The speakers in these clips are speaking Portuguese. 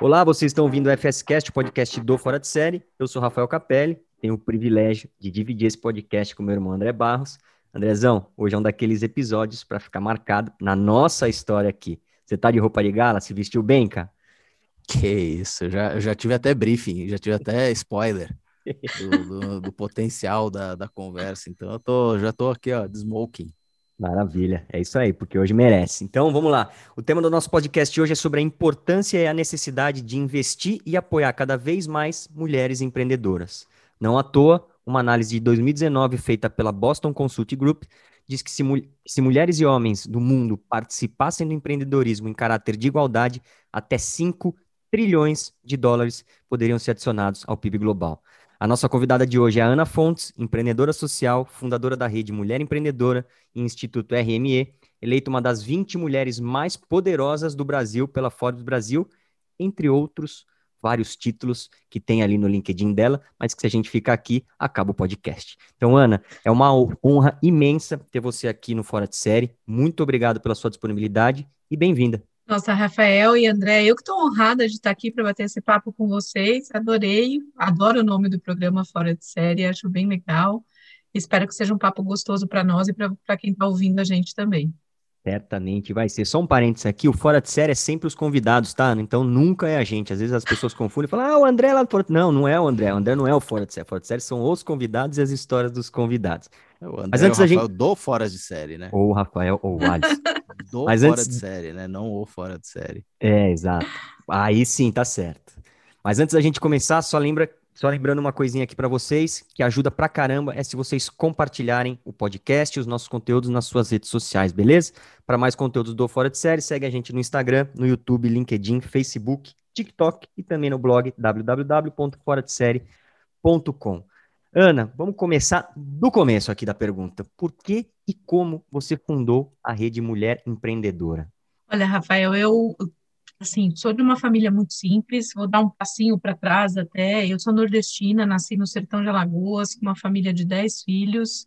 Olá, vocês estão ouvindo o FSCast, podcast do Fora de Série. Eu sou Rafael Capelli, tenho o privilégio de dividir esse podcast com meu irmão André Barros. Andrezão, hoje é um daqueles episódios para ficar marcado na nossa história aqui. Você tá de roupa de gala? Se vestiu bem, cara? Que isso, já, já tive até briefing, já tive até spoiler do, do, do potencial da, da conversa. Então eu tô, já tô aqui, ó, de smoking. Maravilha, é isso aí, porque hoje merece. Então vamos lá. O tema do nosso podcast hoje é sobre a importância e a necessidade de investir e apoiar cada vez mais mulheres empreendedoras. Não à toa, uma análise de 2019 feita pela Boston Consult Group diz que se, se mulheres e homens do mundo participassem do empreendedorismo em caráter de igualdade, até 5 trilhões de dólares poderiam ser adicionados ao PIB global. A nossa convidada de hoje é a Ana Fontes, empreendedora social, fundadora da rede Mulher Empreendedora e Instituto RME, eleita uma das 20 mulheres mais poderosas do Brasil pela Forbes Brasil, entre outros vários títulos que tem ali no LinkedIn dela, mas que se a gente ficar aqui, acaba o podcast. Então, Ana, é uma honra imensa ter você aqui no Fora de Série. Muito obrigado pela sua disponibilidade e bem-vinda. Nossa, Rafael e André, eu que estou honrada de estar aqui para bater esse papo com vocês. Adorei, adoro o nome do programa Fora de Série, acho bem legal. Espero que seja um papo gostoso para nós e para quem está ouvindo a gente também. Certamente vai ser. Só um parênteses aqui, o Fora de Série é sempre os convidados, tá? Então nunca é a gente. Às vezes as pessoas confundem e falam, ah, o André é lá do Fora Não, não é o André. O André não é o Fora de Série. O Fora de Série são os convidados e as histórias dos convidados. É o André Mas antes é o Rafael gente... do Fora de Série, né? Ou o Rafael ou o Alisson. do Mas Fora antes... de Série, né? Não o Fora de Série. É, exato. Aí sim, tá certo. Mas antes da gente começar, só lembra só lembrando uma coisinha aqui para vocês, que ajuda pra caramba, é se vocês compartilharem o podcast e os nossos conteúdos nas suas redes sociais, beleza? Para mais conteúdos do Fora de Série, segue a gente no Instagram, no YouTube, LinkedIn, Facebook, TikTok e também no blog www.foradesérie.com. Ana, vamos começar do começo aqui da pergunta. Por que e como você fundou a Rede Mulher Empreendedora? Olha, Rafael, eu assim, sou de uma família muito simples, vou dar um passinho para trás até. Eu sou nordestina, nasci no sertão de Alagoas, com uma família de 10 filhos.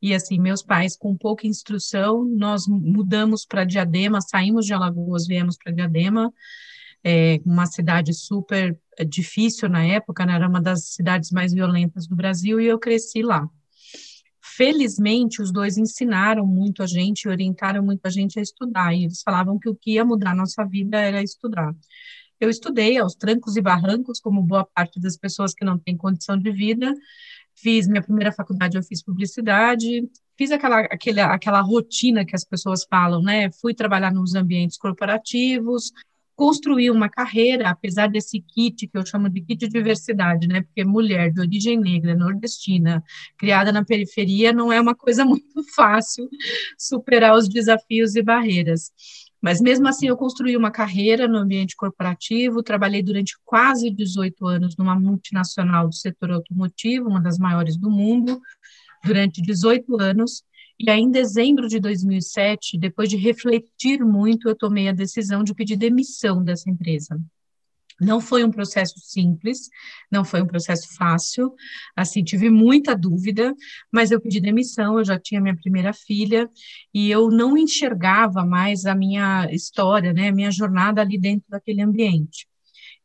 E assim, meus pais com pouca instrução, nós mudamos para Diadema, saímos de Alagoas, viemos para Diadema, é, uma cidade super é, difícil na época, né? era uma das cidades mais violentas do Brasil, e eu cresci lá. Felizmente, os dois ensinaram muito a gente, orientaram muito a gente a estudar, e eles falavam que o que ia mudar a nossa vida era estudar. Eu estudei aos trancos e barrancos, como boa parte das pessoas que não têm condição de vida. Fiz minha primeira faculdade, eu fiz publicidade, fiz aquela, aquela, aquela rotina que as pessoas falam, né? Fui trabalhar nos ambientes corporativos, construir uma carreira, apesar desse kit que eu chamo de kit de diversidade, né? Porque mulher de origem negra, nordestina, criada na periferia, não é uma coisa muito fácil superar os desafios e barreiras. Mas mesmo assim, eu construí uma carreira no ambiente corporativo, trabalhei durante quase 18 anos numa multinacional do setor automotivo, uma das maiores do mundo, durante 18 anos, e aí, em dezembro de 2007, depois de refletir muito, eu tomei a decisão de pedir demissão dessa empresa. Não foi um processo simples, não foi um processo fácil, assim, tive muita dúvida, mas eu pedi demissão, eu já tinha minha primeira filha, e eu não enxergava mais a minha história, né, a minha jornada ali dentro daquele ambiente.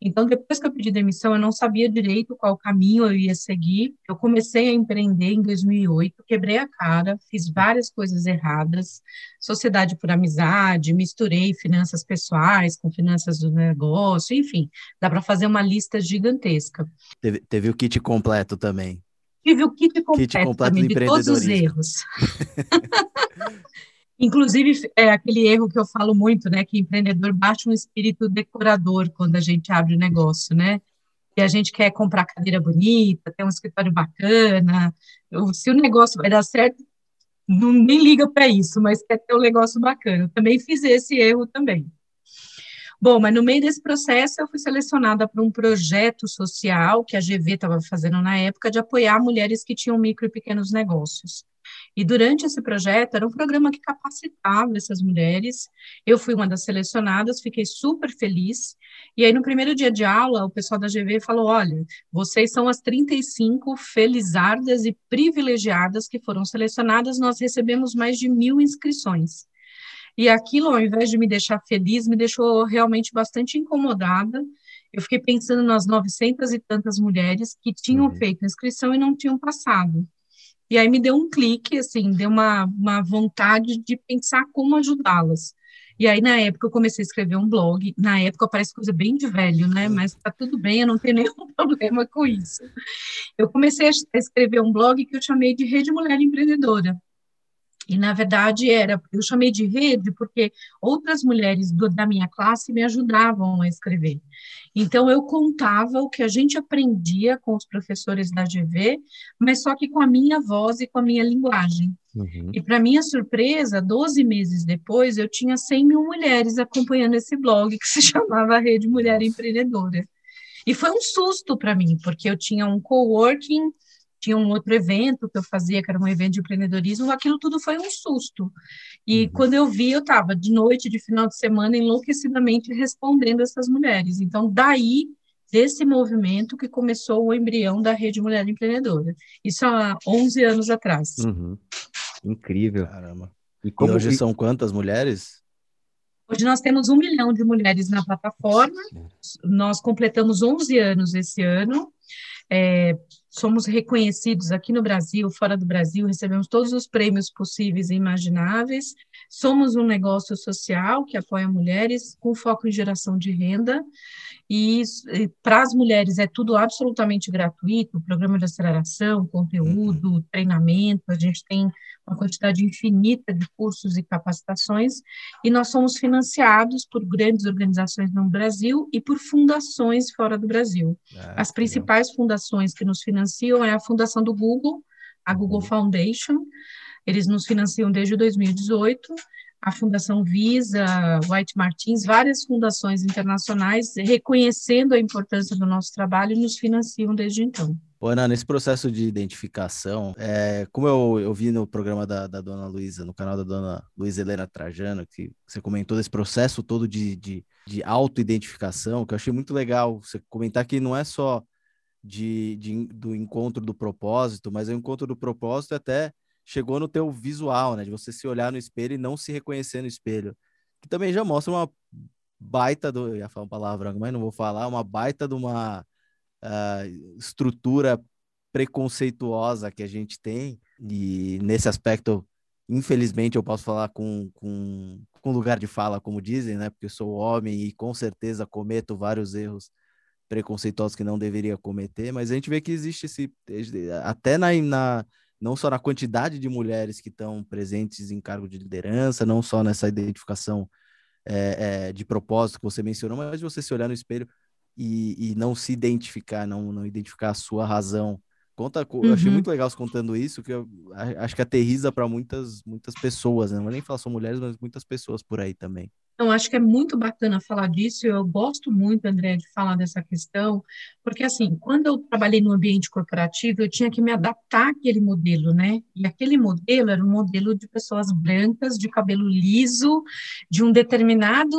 Então, depois que eu pedi demissão, eu não sabia direito qual caminho eu ia seguir. Eu comecei a empreender em 2008, quebrei a cara, fiz várias coisas erradas, sociedade por amizade, misturei finanças pessoais com finanças do negócio, enfim, dá para fazer uma lista gigantesca. Teve, teve o kit completo também. Tive o kit completo, kit completo também, de todos os erros. Inclusive, é aquele erro que eu falo muito, né? Que empreendedor baixa um espírito decorador quando a gente abre o negócio, né? E a gente quer comprar cadeira bonita, ter um escritório bacana. Se o negócio vai dar certo, não, nem liga para isso, mas quer ter um negócio bacana. Eu também fiz esse erro também. Bom, mas no meio desse processo eu fui selecionada para um projeto social que a GV estava fazendo na época de apoiar mulheres que tinham micro e pequenos negócios. E durante esse projeto, era um programa que capacitava essas mulheres. Eu fui uma das selecionadas, fiquei super feliz. E aí, no primeiro dia de aula, o pessoal da GV falou: olha, vocês são as 35 felizardas e privilegiadas que foram selecionadas, nós recebemos mais de mil inscrições. E aquilo, ao invés de me deixar feliz, me deixou realmente bastante incomodada eu fiquei pensando nas 900 e tantas mulheres que tinham uhum. feito inscrição e não tinham passado. E aí me deu um clique, assim, deu uma, uma vontade de pensar como ajudá-las. E aí, na época, eu comecei a escrever um blog. Na época, parece coisa bem de velho, né? Mas tá tudo bem, eu não tenho nenhum problema com isso. Eu comecei a escrever um blog que eu chamei de Rede Mulher Empreendedora. E, na verdade, era, eu chamei de rede porque outras mulheres do, da minha classe me ajudavam a escrever. Então, eu contava o que a gente aprendia com os professores da GV, mas só que com a minha voz e com a minha linguagem. Uhum. E, para minha surpresa, 12 meses depois, eu tinha 100 mil mulheres acompanhando esse blog que se chamava Rede Mulher Empreendedora. E foi um susto para mim, porque eu tinha um coworking tinha um outro evento que eu fazia, que era um evento de empreendedorismo, aquilo tudo foi um susto. E uhum. quando eu vi, eu estava de noite, de final de semana, enlouquecidamente respondendo essas mulheres. Então, daí, desse movimento que começou o embrião da Rede Mulher Empreendedora. Isso há 11 anos atrás. Uhum. Incrível. Caramba. E, como... e hoje são quantas mulheres? Hoje nós temos um milhão de mulheres na plataforma, nós completamos 11 anos esse ano, é, somos reconhecidos aqui no Brasil, fora do Brasil, recebemos todos os prêmios possíveis e imagináveis. Somos um negócio social que apoia mulheres com foco em geração de renda. E, e para as mulheres é tudo absolutamente gratuito, programa de aceleração, conteúdo, uhum. treinamento, a gente tem uma quantidade infinita de cursos e capacitações, e nós somos financiados por grandes organizações no Brasil e por fundações fora do Brasil. Ah, As principais legal. fundações que nos financiam é a Fundação do Google, a Google uhum. Foundation, eles nos financiam desde 2018, a Fundação Visa, White Martins, várias fundações internacionais reconhecendo a importância do nosso trabalho nos financiam desde então. Ana, nesse processo de identificação, é, como eu, eu vi no programa da, da dona Luísa, no canal da dona Luísa Helena Trajano, que você comentou desse processo todo de, de, de auto-identificação, que eu achei muito legal você comentar que não é só de, de, do encontro do propósito, mas o encontro do propósito até chegou no teu visual, né? De você se olhar no espelho e não se reconhecer no espelho. Que também já mostra uma baita do. Eu ia falar uma palavra, mas não vou falar, uma baita de uma uh, estrutura preconceituosa que a gente tem. E nesse aspecto, infelizmente, eu posso falar com, com, com lugar de fala, como dizem, né? Porque eu sou homem e com certeza cometo vários erros preconceituosos que não deveria cometer, mas a gente vê que existe esse até na, na não só na quantidade de mulheres que estão presentes em cargo de liderança, não só nessa identificação é, é, de propósito que você mencionou, mas você se olhar no espelho e, e não se identificar, não, não identificar a sua razão. Conta, uhum. eu achei muito legal você contando isso, que eu acho que aterriza para muitas, muitas pessoas, né? não vou nem falar só mulheres, mas muitas pessoas por aí também. Então, acho que é muito bacana falar disso. Eu gosto muito, André, de falar dessa questão, porque, assim, quando eu trabalhei no ambiente corporativo, eu tinha que me adaptar àquele modelo, né? E aquele modelo era um modelo de pessoas brancas, de cabelo liso, de um determinado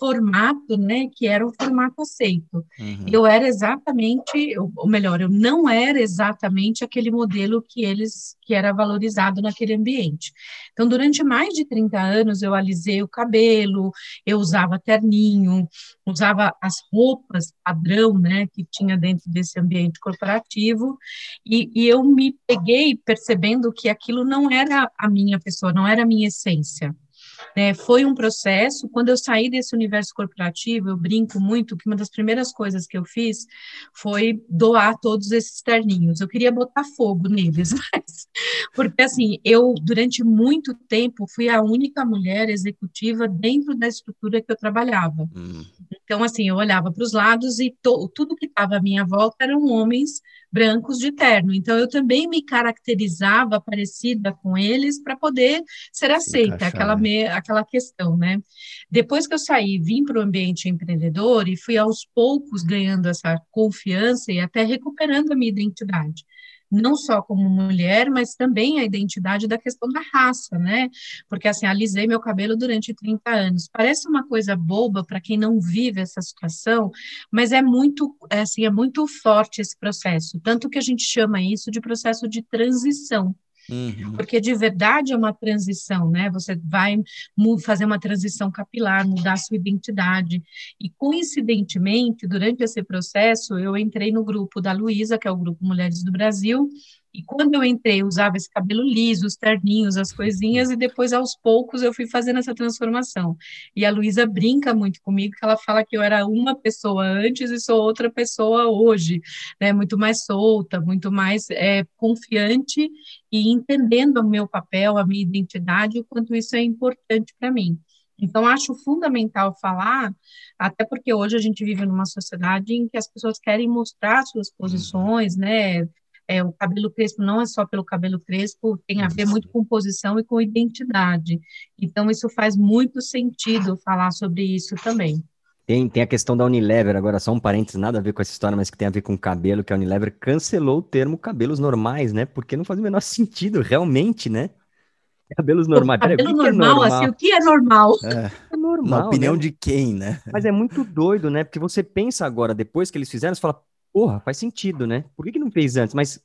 formato, né, que era o formato aceito. Uhum. Eu era exatamente, ou melhor, eu não era exatamente aquele modelo que eles, que era valorizado naquele ambiente. Então, durante mais de 30 anos, eu alisei o cabelo, eu usava terninho, usava as roupas padrão, né, que tinha dentro desse ambiente corporativo, e, e eu me peguei percebendo que aquilo não era a minha pessoa, não era a minha essência. É, foi um processo. Quando eu saí desse universo corporativo, eu brinco muito que uma das primeiras coisas que eu fiz foi doar todos esses terninhos. Eu queria botar fogo neles, mas porque assim, eu durante muito tempo fui a única mulher executiva dentro da estrutura que eu trabalhava. Hum. Então, assim, eu olhava para os lados e to, tudo que estava à minha volta eram homens brancos de terno. Então, eu também me caracterizava parecida com eles para poder ser aceita, aquela, né? me, aquela questão, né? Depois que eu saí, vim para o ambiente empreendedor e fui aos poucos ganhando essa confiança e até recuperando a minha identidade não só como mulher, mas também a identidade da questão da raça, né? Porque assim, alisei meu cabelo durante 30 anos. Parece uma coisa boba para quem não vive essa situação, mas é muito, é, assim, é muito forte esse processo, tanto que a gente chama isso de processo de transição. Uhum. Porque de verdade é uma transição, né? Você vai fazer uma transição capilar, mudar sua identidade. E coincidentemente, durante esse processo, eu entrei no grupo da Luísa, que é o grupo Mulheres do Brasil, e quando eu entrei, eu usava esse cabelo liso, os terninhos, as coisinhas, e depois, aos poucos, eu fui fazendo essa transformação. E a Luísa brinca muito comigo, que ela fala que eu era uma pessoa antes e sou outra pessoa hoje, né? Muito mais solta, muito mais é, confiante e entendendo o meu papel, a minha identidade, o quanto isso é importante para mim. Então, acho fundamental falar, até porque hoje a gente vive numa sociedade em que as pessoas querem mostrar suas uhum. posições, né? É, o cabelo crespo não é só pelo cabelo crespo, tem a ver muito com posição e com identidade. Então, isso faz muito sentido falar sobre isso também. Tem, tem a questão da Unilever, agora só um parênteses, nada a ver com essa história, mas que tem a ver com cabelo, que a Unilever cancelou o termo cabelos normais, né? Porque não faz o menor sentido, realmente, né? Cabelos normais. Cabelo Pera, normal, é normal, assim, o que é normal? É, é normal. Na opinião né? de quem, né? Mas é muito doido, né? Porque você pensa agora, depois que eles fizeram, você fala, porra, faz sentido, né? Por que, que não fez antes? Mas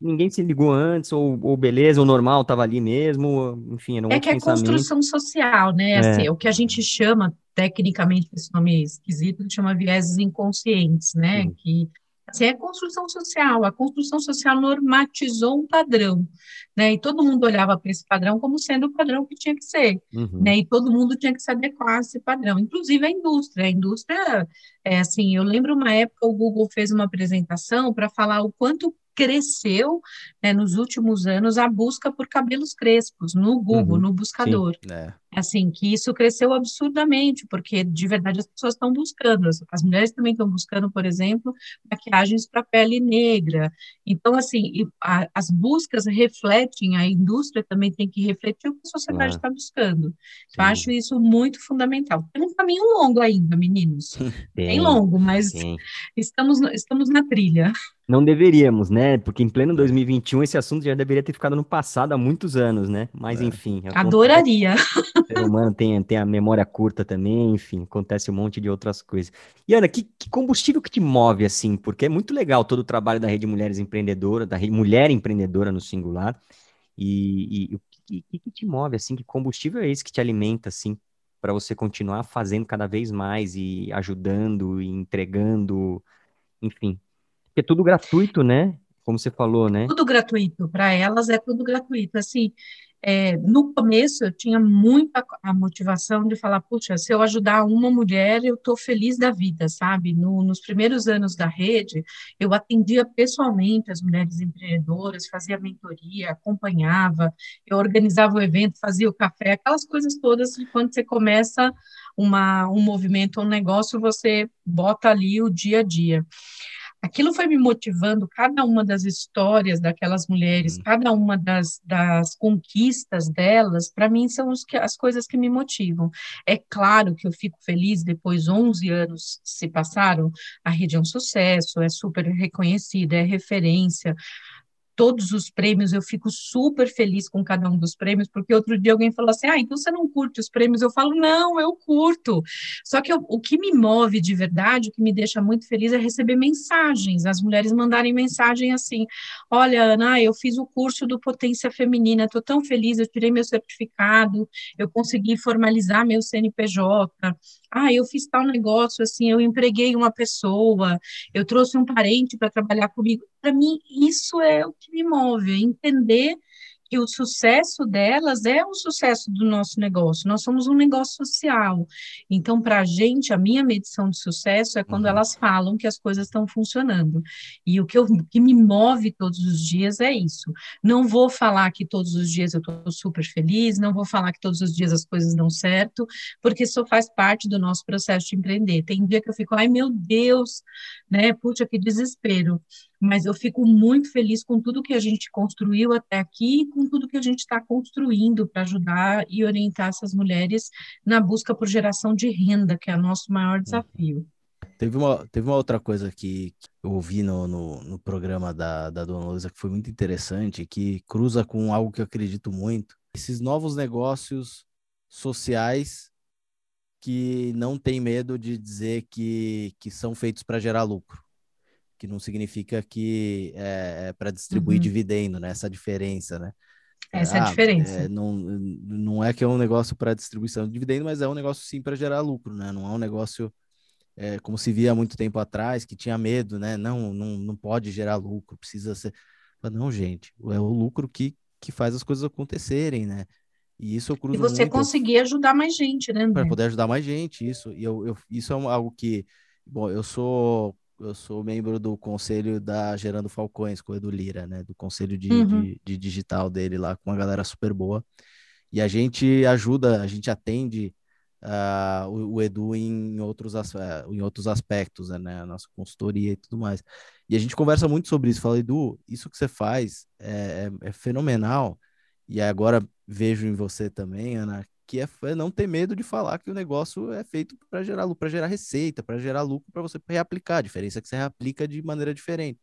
ninguém se ligou antes, ou, ou beleza, o normal estava ali mesmo, enfim, era um É que é construção social, né? É. Assim, o que a gente chama, tecnicamente, esse nome esquisito, chama vieses inconscientes, né? Sim. Que é construção social. A construção social normatizou um padrão, né? E todo mundo olhava para esse padrão como sendo o padrão que tinha que ser, uhum. né? E todo mundo tinha que se adequar a esse padrão, inclusive a indústria. A indústria, é assim, eu lembro uma época o Google fez uma apresentação para falar o quanto cresceu né, nos últimos anos a busca por cabelos crespos no Google, uhum, no buscador. Sim, é. Assim, que isso cresceu absurdamente, porque de verdade as pessoas estão buscando, as, mulheres também estão buscando, por exemplo, maquiagens para pele negra. Então, assim, a, as buscas refletem, a indústria também tem que refletir o que a sociedade está buscando. Eu acho isso muito fundamental. Tem um caminho longo ainda, meninos. Bem, Bem longo, mas estamos, estamos na trilha. Não deveríamos, né? Porque em pleno 2021 esse assunto já deveria ter ficado no passado há muitos anos, né? Mas é. enfim. Adoraria. Ser humano tem, tem a memória curta também, enfim, acontece um monte de outras coisas. E Ana, que, que, combustível que te move assim? Porque é muito legal todo o trabalho da Rede Mulheres Empreendedora, da Rede Mulher Empreendedora no singular. E, o que, que, que te move assim? Que combustível é esse que te alimenta assim? para você continuar fazendo cada vez mais e ajudando e entregando, enfim, porque é tudo gratuito, né? Como você falou, né? Tudo gratuito. Para elas é tudo gratuito. Assim, é, no começo eu tinha muita a motivação de falar, puxa, se eu ajudar uma mulher, eu estou feliz da vida, sabe? No, nos primeiros anos da rede, eu atendia pessoalmente as mulheres empreendedoras, fazia mentoria, acompanhava, eu organizava o evento, fazia o café, aquelas coisas todas de quando você começa uma, um movimento, um negócio, você bota ali o dia a dia aquilo foi me motivando, cada uma das histórias daquelas mulheres, uhum. cada uma das, das conquistas delas, para mim são que, as coisas que me motivam. É claro que eu fico feliz, depois 11 anos se passaram, a rede é um sucesso, é super reconhecida, é referência, todos os prêmios, eu fico super feliz com cada um dos prêmios, porque outro dia alguém falou assim: ah, então você não curte os prêmios? Eu falo, não, eu curto. Só que eu, o que me move de verdade, o que me deixa muito feliz é receber mensagens, as mulheres mandarem mensagem assim: olha, Ana, eu fiz o curso do Potência Feminina, estou tão feliz, eu tirei meu certificado, eu consegui formalizar meu CNPJ, ah, eu fiz tal negócio, assim, eu empreguei uma pessoa, eu trouxe um parente para trabalhar comigo. Para mim, isso é o que me move, é entender que o sucesso delas é o sucesso do nosso negócio. Nós somos um negócio social. Então, para a gente, a minha medição de sucesso é quando uhum. elas falam que as coisas estão funcionando. E o que, eu, que me move todos os dias é isso. Não vou falar que todos os dias eu estou super feliz, não vou falar que todos os dias as coisas dão certo, porque isso faz parte do nosso processo de empreender. Tem dia que eu fico, ai meu Deus, né? Puxa, que desespero mas eu fico muito feliz com tudo que a gente construiu até aqui e com tudo que a gente está construindo para ajudar e orientar essas mulheres na busca por geração de renda, que é o nosso maior desafio. Teve uma, teve uma outra coisa que, eu ouvi no, no, no, programa da, da Dona Luísa que foi muito interessante, que cruza com algo que eu acredito muito. Esses novos negócios sociais que não tem medo de dizer que, que são feitos para gerar lucro que não significa que é, é para distribuir uhum. dividendo, né? Essa diferença, né? Essa ah, é a ah, diferença. É, não, não é que é um negócio para distribuição de dividendo, mas é um negócio sim para gerar lucro, né? Não é um negócio é, como se via há muito tempo atrás, que tinha medo, né? Não, não, não pode gerar lucro, precisa ser. Não, gente, é o lucro que, que faz as coisas acontecerem, né? E isso eu cruzo E você muito, conseguir ajudar mais gente, né? Para poder ajudar mais gente, isso. E eu, eu, isso é algo que. Bom, eu sou eu sou membro do conselho da Gerando Falcões, com o Edu Lira, né? Do conselho de, uhum. de, de, digital dele lá, com uma galera super boa. E a gente ajuda, a gente atende uh, o, o, Edu em outros, uh, em outros aspectos, né? A nossa consultoria e tudo mais. E a gente conversa muito sobre isso. Fala, Edu, isso que você faz é, é, é fenomenal. E agora vejo em você também, Ana, que é, é não ter medo de falar que o negócio é feito para gerar lucro, para gerar receita, para gerar lucro para você reaplicar. A diferença é que você reaplica de maneira diferente.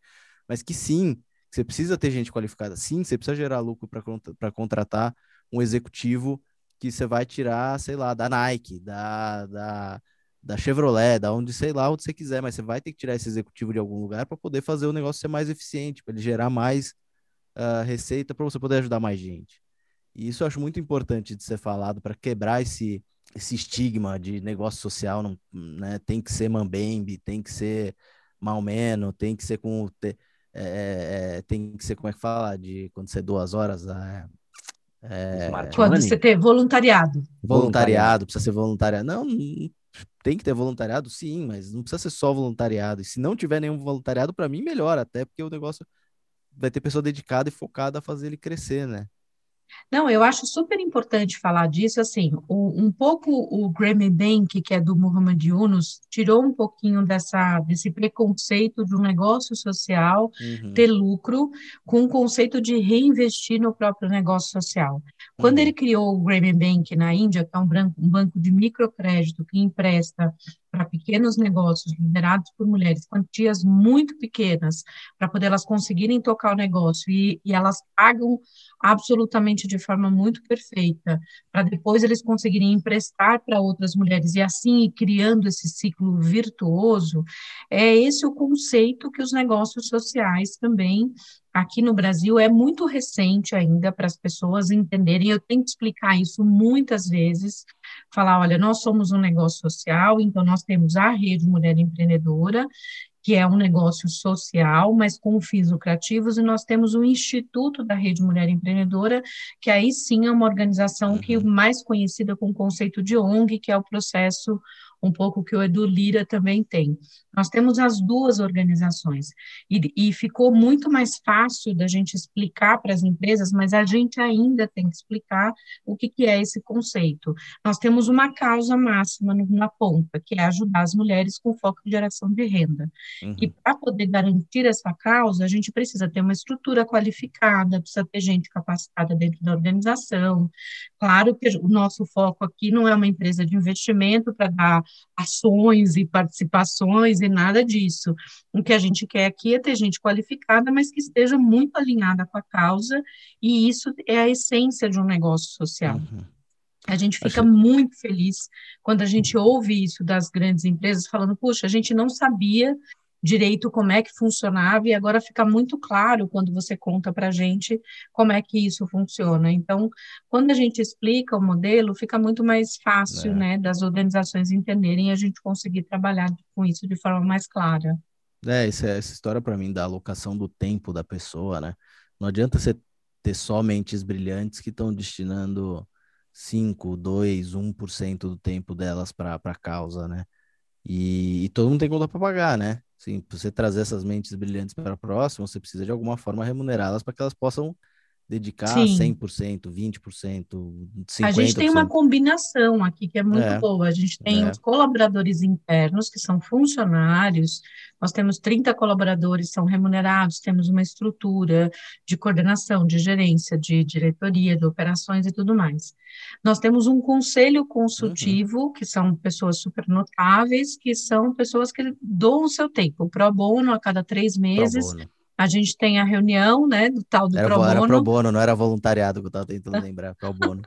Mas que sim, você precisa ter gente qualificada. Sim, você precisa gerar lucro para contratar um executivo que você vai tirar, sei lá, da Nike, da, da, da Chevrolet, da onde, sei lá, onde você quiser, mas você vai ter que tirar esse executivo de algum lugar para poder fazer o negócio ser mais eficiente, para ele gerar mais uh, receita, para você poder ajudar mais gente. E isso eu acho muito importante de ser falado para quebrar esse, esse estigma de negócio social, não, né? Tem que ser mambembe, tem que ser malmeno, tem que ser com. É, é, é, tem que ser, como é que fala? De quando você duas horas. É, é, Quando você tem voluntariado. Voluntariado, precisa ser voluntariado. Não, tem que ter voluntariado, sim, mas não precisa ser só voluntariado. E se não tiver nenhum voluntariado, para mim, melhor, até porque o negócio vai ter pessoa dedicada e focada a fazer ele crescer, né? Não, eu acho super importante falar disso, assim, o, um pouco o Grammy Bank, que é do Muhammad Yunus, tirou um pouquinho dessa, desse preconceito de um negócio social uhum. ter lucro, com o conceito de reinvestir no próprio negócio social. Quando uhum. ele criou o Grammy Bank na Índia, que é um, branco, um banco de microcrédito que empresta para pequenos negócios liderados por mulheres, quantias muito pequenas, para poder elas conseguirem tocar o negócio e, e elas pagam absolutamente de forma muito perfeita, para depois eles conseguirem emprestar para outras mulheres e assim ir criando esse ciclo virtuoso, é esse o conceito que os negócios sociais também aqui no Brasil é muito recente ainda para as pessoas entenderem. Eu tenho que explicar isso muitas vezes, falar, olha, nós somos um negócio social, então nós temos a Rede Mulher Empreendedora, que é um negócio social, mas com fins lucrativos, e nós temos o Instituto da Rede Mulher Empreendedora, que aí sim é uma organização que uhum. mais conhecida com o conceito de ONG, que é o processo um pouco que o Edu Lira também tem. Nós temos as duas organizações e, e ficou muito mais fácil da gente explicar para as empresas, mas a gente ainda tem que explicar o que, que é esse conceito. Nós temos uma causa máxima na ponta, que é ajudar as mulheres com foco em geração de renda. Uhum. E para poder garantir essa causa, a gente precisa ter uma estrutura qualificada, precisa ter gente capacitada dentro da organização. Claro que o nosso foco aqui não é uma empresa de investimento para dar ações e participações e nada disso. O que a gente quer aqui é ter gente qualificada, mas que esteja muito alinhada com a causa, e isso é a essência de um negócio social. Uhum. A gente fica Acho... muito feliz quando a gente ouve isso das grandes empresas falando, puxa, a gente não sabia direito como é que funcionava, e agora fica muito claro quando você conta para a gente como é que isso funciona. Então, quando a gente explica o modelo, fica muito mais fácil, é. né, das organizações entenderem e a gente conseguir trabalhar com isso de forma mais clara. É, essa, essa história para mim da alocação do tempo da pessoa, né? Não adianta você ter só mentes brilhantes que estão destinando 5, 2, 1% do tempo delas para a causa, né? E, e, todo mundo tem conta para pagar, né? Sim, para você trazer essas mentes brilhantes para a próxima, você precisa de alguma forma remunerá-las para que elas possam dedicar Sim. 100%, 20%, 50%. A gente tem uma combinação aqui que é muito é, boa. A gente tem é. os colaboradores internos, que são funcionários, nós temos 30 colaboradores, são remunerados, temos uma estrutura de coordenação, de gerência, de diretoria, de operações e tudo mais. Nós temos um conselho consultivo, uhum. que são pessoas super notáveis, que são pessoas que doam o seu tempo, pro bono a cada três meses. A gente tem a reunião, né, do tal do era, pro bono. Era pro bono, não era voluntariado que eu estava tentando lembrar, pro bono.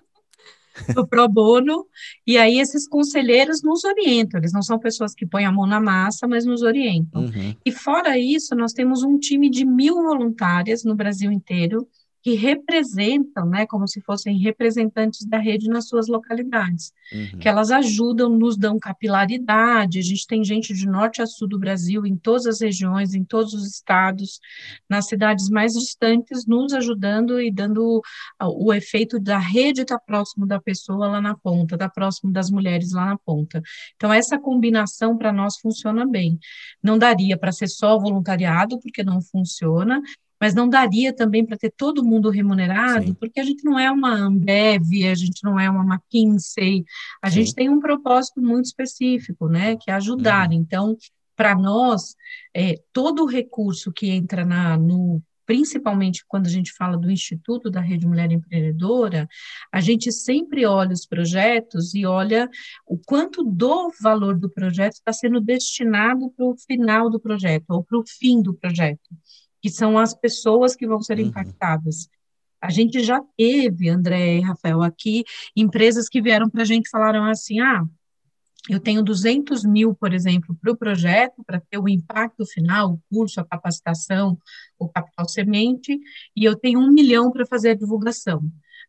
do pro bono, e aí esses conselheiros nos orientam, eles não são pessoas que põem a mão na massa, mas nos orientam. Uhum. E fora isso, nós temos um time de mil voluntárias no Brasil inteiro, que representam, né, como se fossem representantes da rede nas suas localidades, uhum. que elas ajudam, nos dão capilaridade, a gente tem gente de norte a sul do Brasil, em todas as regiões, em todos os estados, nas cidades mais distantes, nos ajudando e dando o efeito da rede estar tá próximo da pessoa lá na ponta, estar tá próximo das mulheres lá na ponta. Então, essa combinação para nós funciona bem. Não daria para ser só voluntariado, porque não funciona, mas não daria também para ter todo mundo remunerado, Sim. porque a gente não é uma Ambev, a gente não é uma McKinsey, a Sim. gente tem um propósito muito específico, né, que é ajudar. Uhum. Então, para nós, é, todo o recurso que entra na, no principalmente quando a gente fala do Instituto da Rede Mulher Empreendedora, a gente sempre olha os projetos e olha o quanto do valor do projeto está sendo destinado para o final do projeto, ou para o fim do projeto que são as pessoas que vão ser uhum. impactadas. A gente já teve, André e Rafael, aqui, empresas que vieram para a gente e falaram assim: ah, eu tenho 200 mil, por exemplo, para o projeto, para ter o impacto final, o curso, a capacitação, o capital semente, e eu tenho um milhão para fazer a divulgação.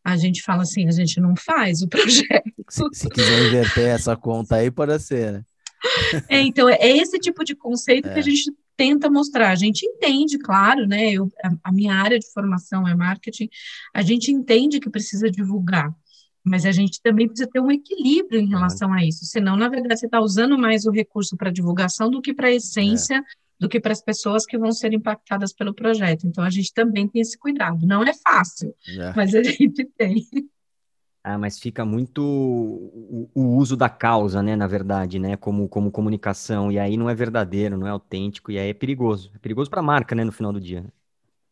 A gente fala assim, a gente não faz o projeto. Se, se quiser inverter essa conta aí, pode ser, né? É, então, é esse tipo de conceito é. que a gente tenta mostrar. A gente entende, claro, né? Eu, a, minha área de formação é marketing, a gente entende que precisa divulgar, mas a gente também precisa ter um equilíbrio em relação a isso. Senão, na verdade, você está usando mais o recurso para divulgação do que para a essência. É. Do que para as pessoas que vão ser impactadas pelo projeto. Então, a gente também tem esse cuidado. Não é fácil, é. mas a gente tem. Ah, mas fica muito o, o, uso da causa, né, na verdade, né, como, como comunicação, e aí não é verdadeiro, não é autêntico, e aí é perigoso. É perigoso para a marca, né, no final do dia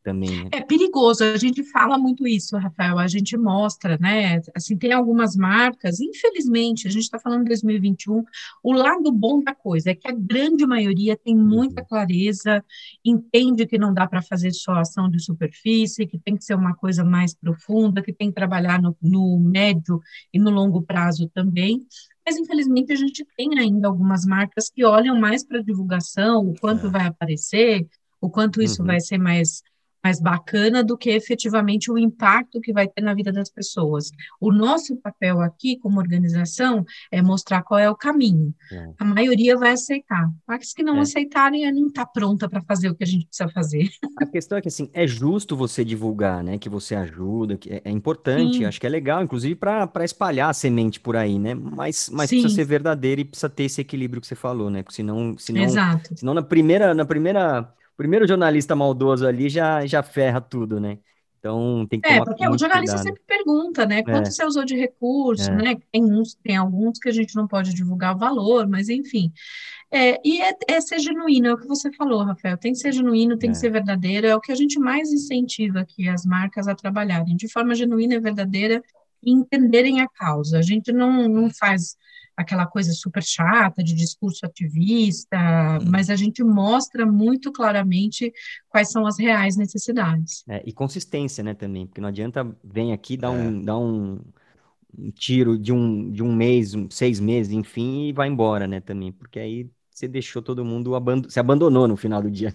também. Né? É perigoso, a gente fala muito isso, Rafael, a gente mostra, né? Assim, tem algumas marcas, infelizmente, a gente está falando de 2021, o lado bom da coisa é que a grande maioria tem muita uhum. clareza, entende que não dá para fazer só ação de superfície, que tem que ser uma coisa mais profunda, que tem que trabalhar no, no médio e no longo prazo também. Mas, infelizmente, a gente tem ainda algumas marcas que olham mais para divulgação, o quanto é. vai aparecer, o quanto isso uhum. vai ser mais mais bacana do que efetivamente o impacto que vai ter na vida das pessoas. O nosso papel aqui, como organização, é mostrar qual é o caminho. É. A maioria vai aceitar. Mas que não é. aceitarem, não está pronta para fazer o que a gente precisa fazer. A questão é que, assim, é justo você divulgar, né? Que você ajuda, que é, é importante, Sim. acho que é legal, inclusive para espalhar a semente por aí, né? Mas, mas precisa ser verdadeiro e precisa ter esse equilíbrio que você falou, né? Porque senão, senão, Exato. senão na primeira, na primeira primeiro jornalista maldoso ali já, já ferra tudo, né? Então tem que É, porque o jornalista cuidado. sempre pergunta, né? Quanto é. você usou de recurso, é. né? Tem uns, tem alguns que a gente não pode divulgar o valor, mas enfim. É, e é, é, ser genuíno, é o que você falou, Rafael. Tem que ser genuíno, tem que é. ser verdadeiro, é o que a gente mais incentiva aqui as marcas a trabalharem de forma genuína e verdadeira e entenderem a causa. A gente não, não faz aquela coisa super chata de discurso ativista, hum. mas a gente mostra muito claramente quais são as reais necessidades. É, e consistência, né, também, porque não adianta vem aqui dar um, é. dar um, um, tiro de um, de um mês, um, seis meses, enfim, e vai embora, né, também, porque aí você deixou todo mundo, aband se abandonou no final do dia.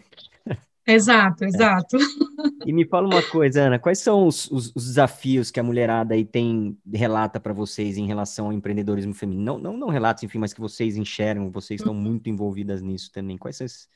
Exato, exato. É. E me fala uma coisa, Ana, quais são os, os, os desafios que a mulherada aí tem, relata para vocês em relação ao empreendedorismo feminino? Não, não, não relatos, enfim, mas que vocês enxergam, vocês estão muito envolvidas nisso também. Quais são as,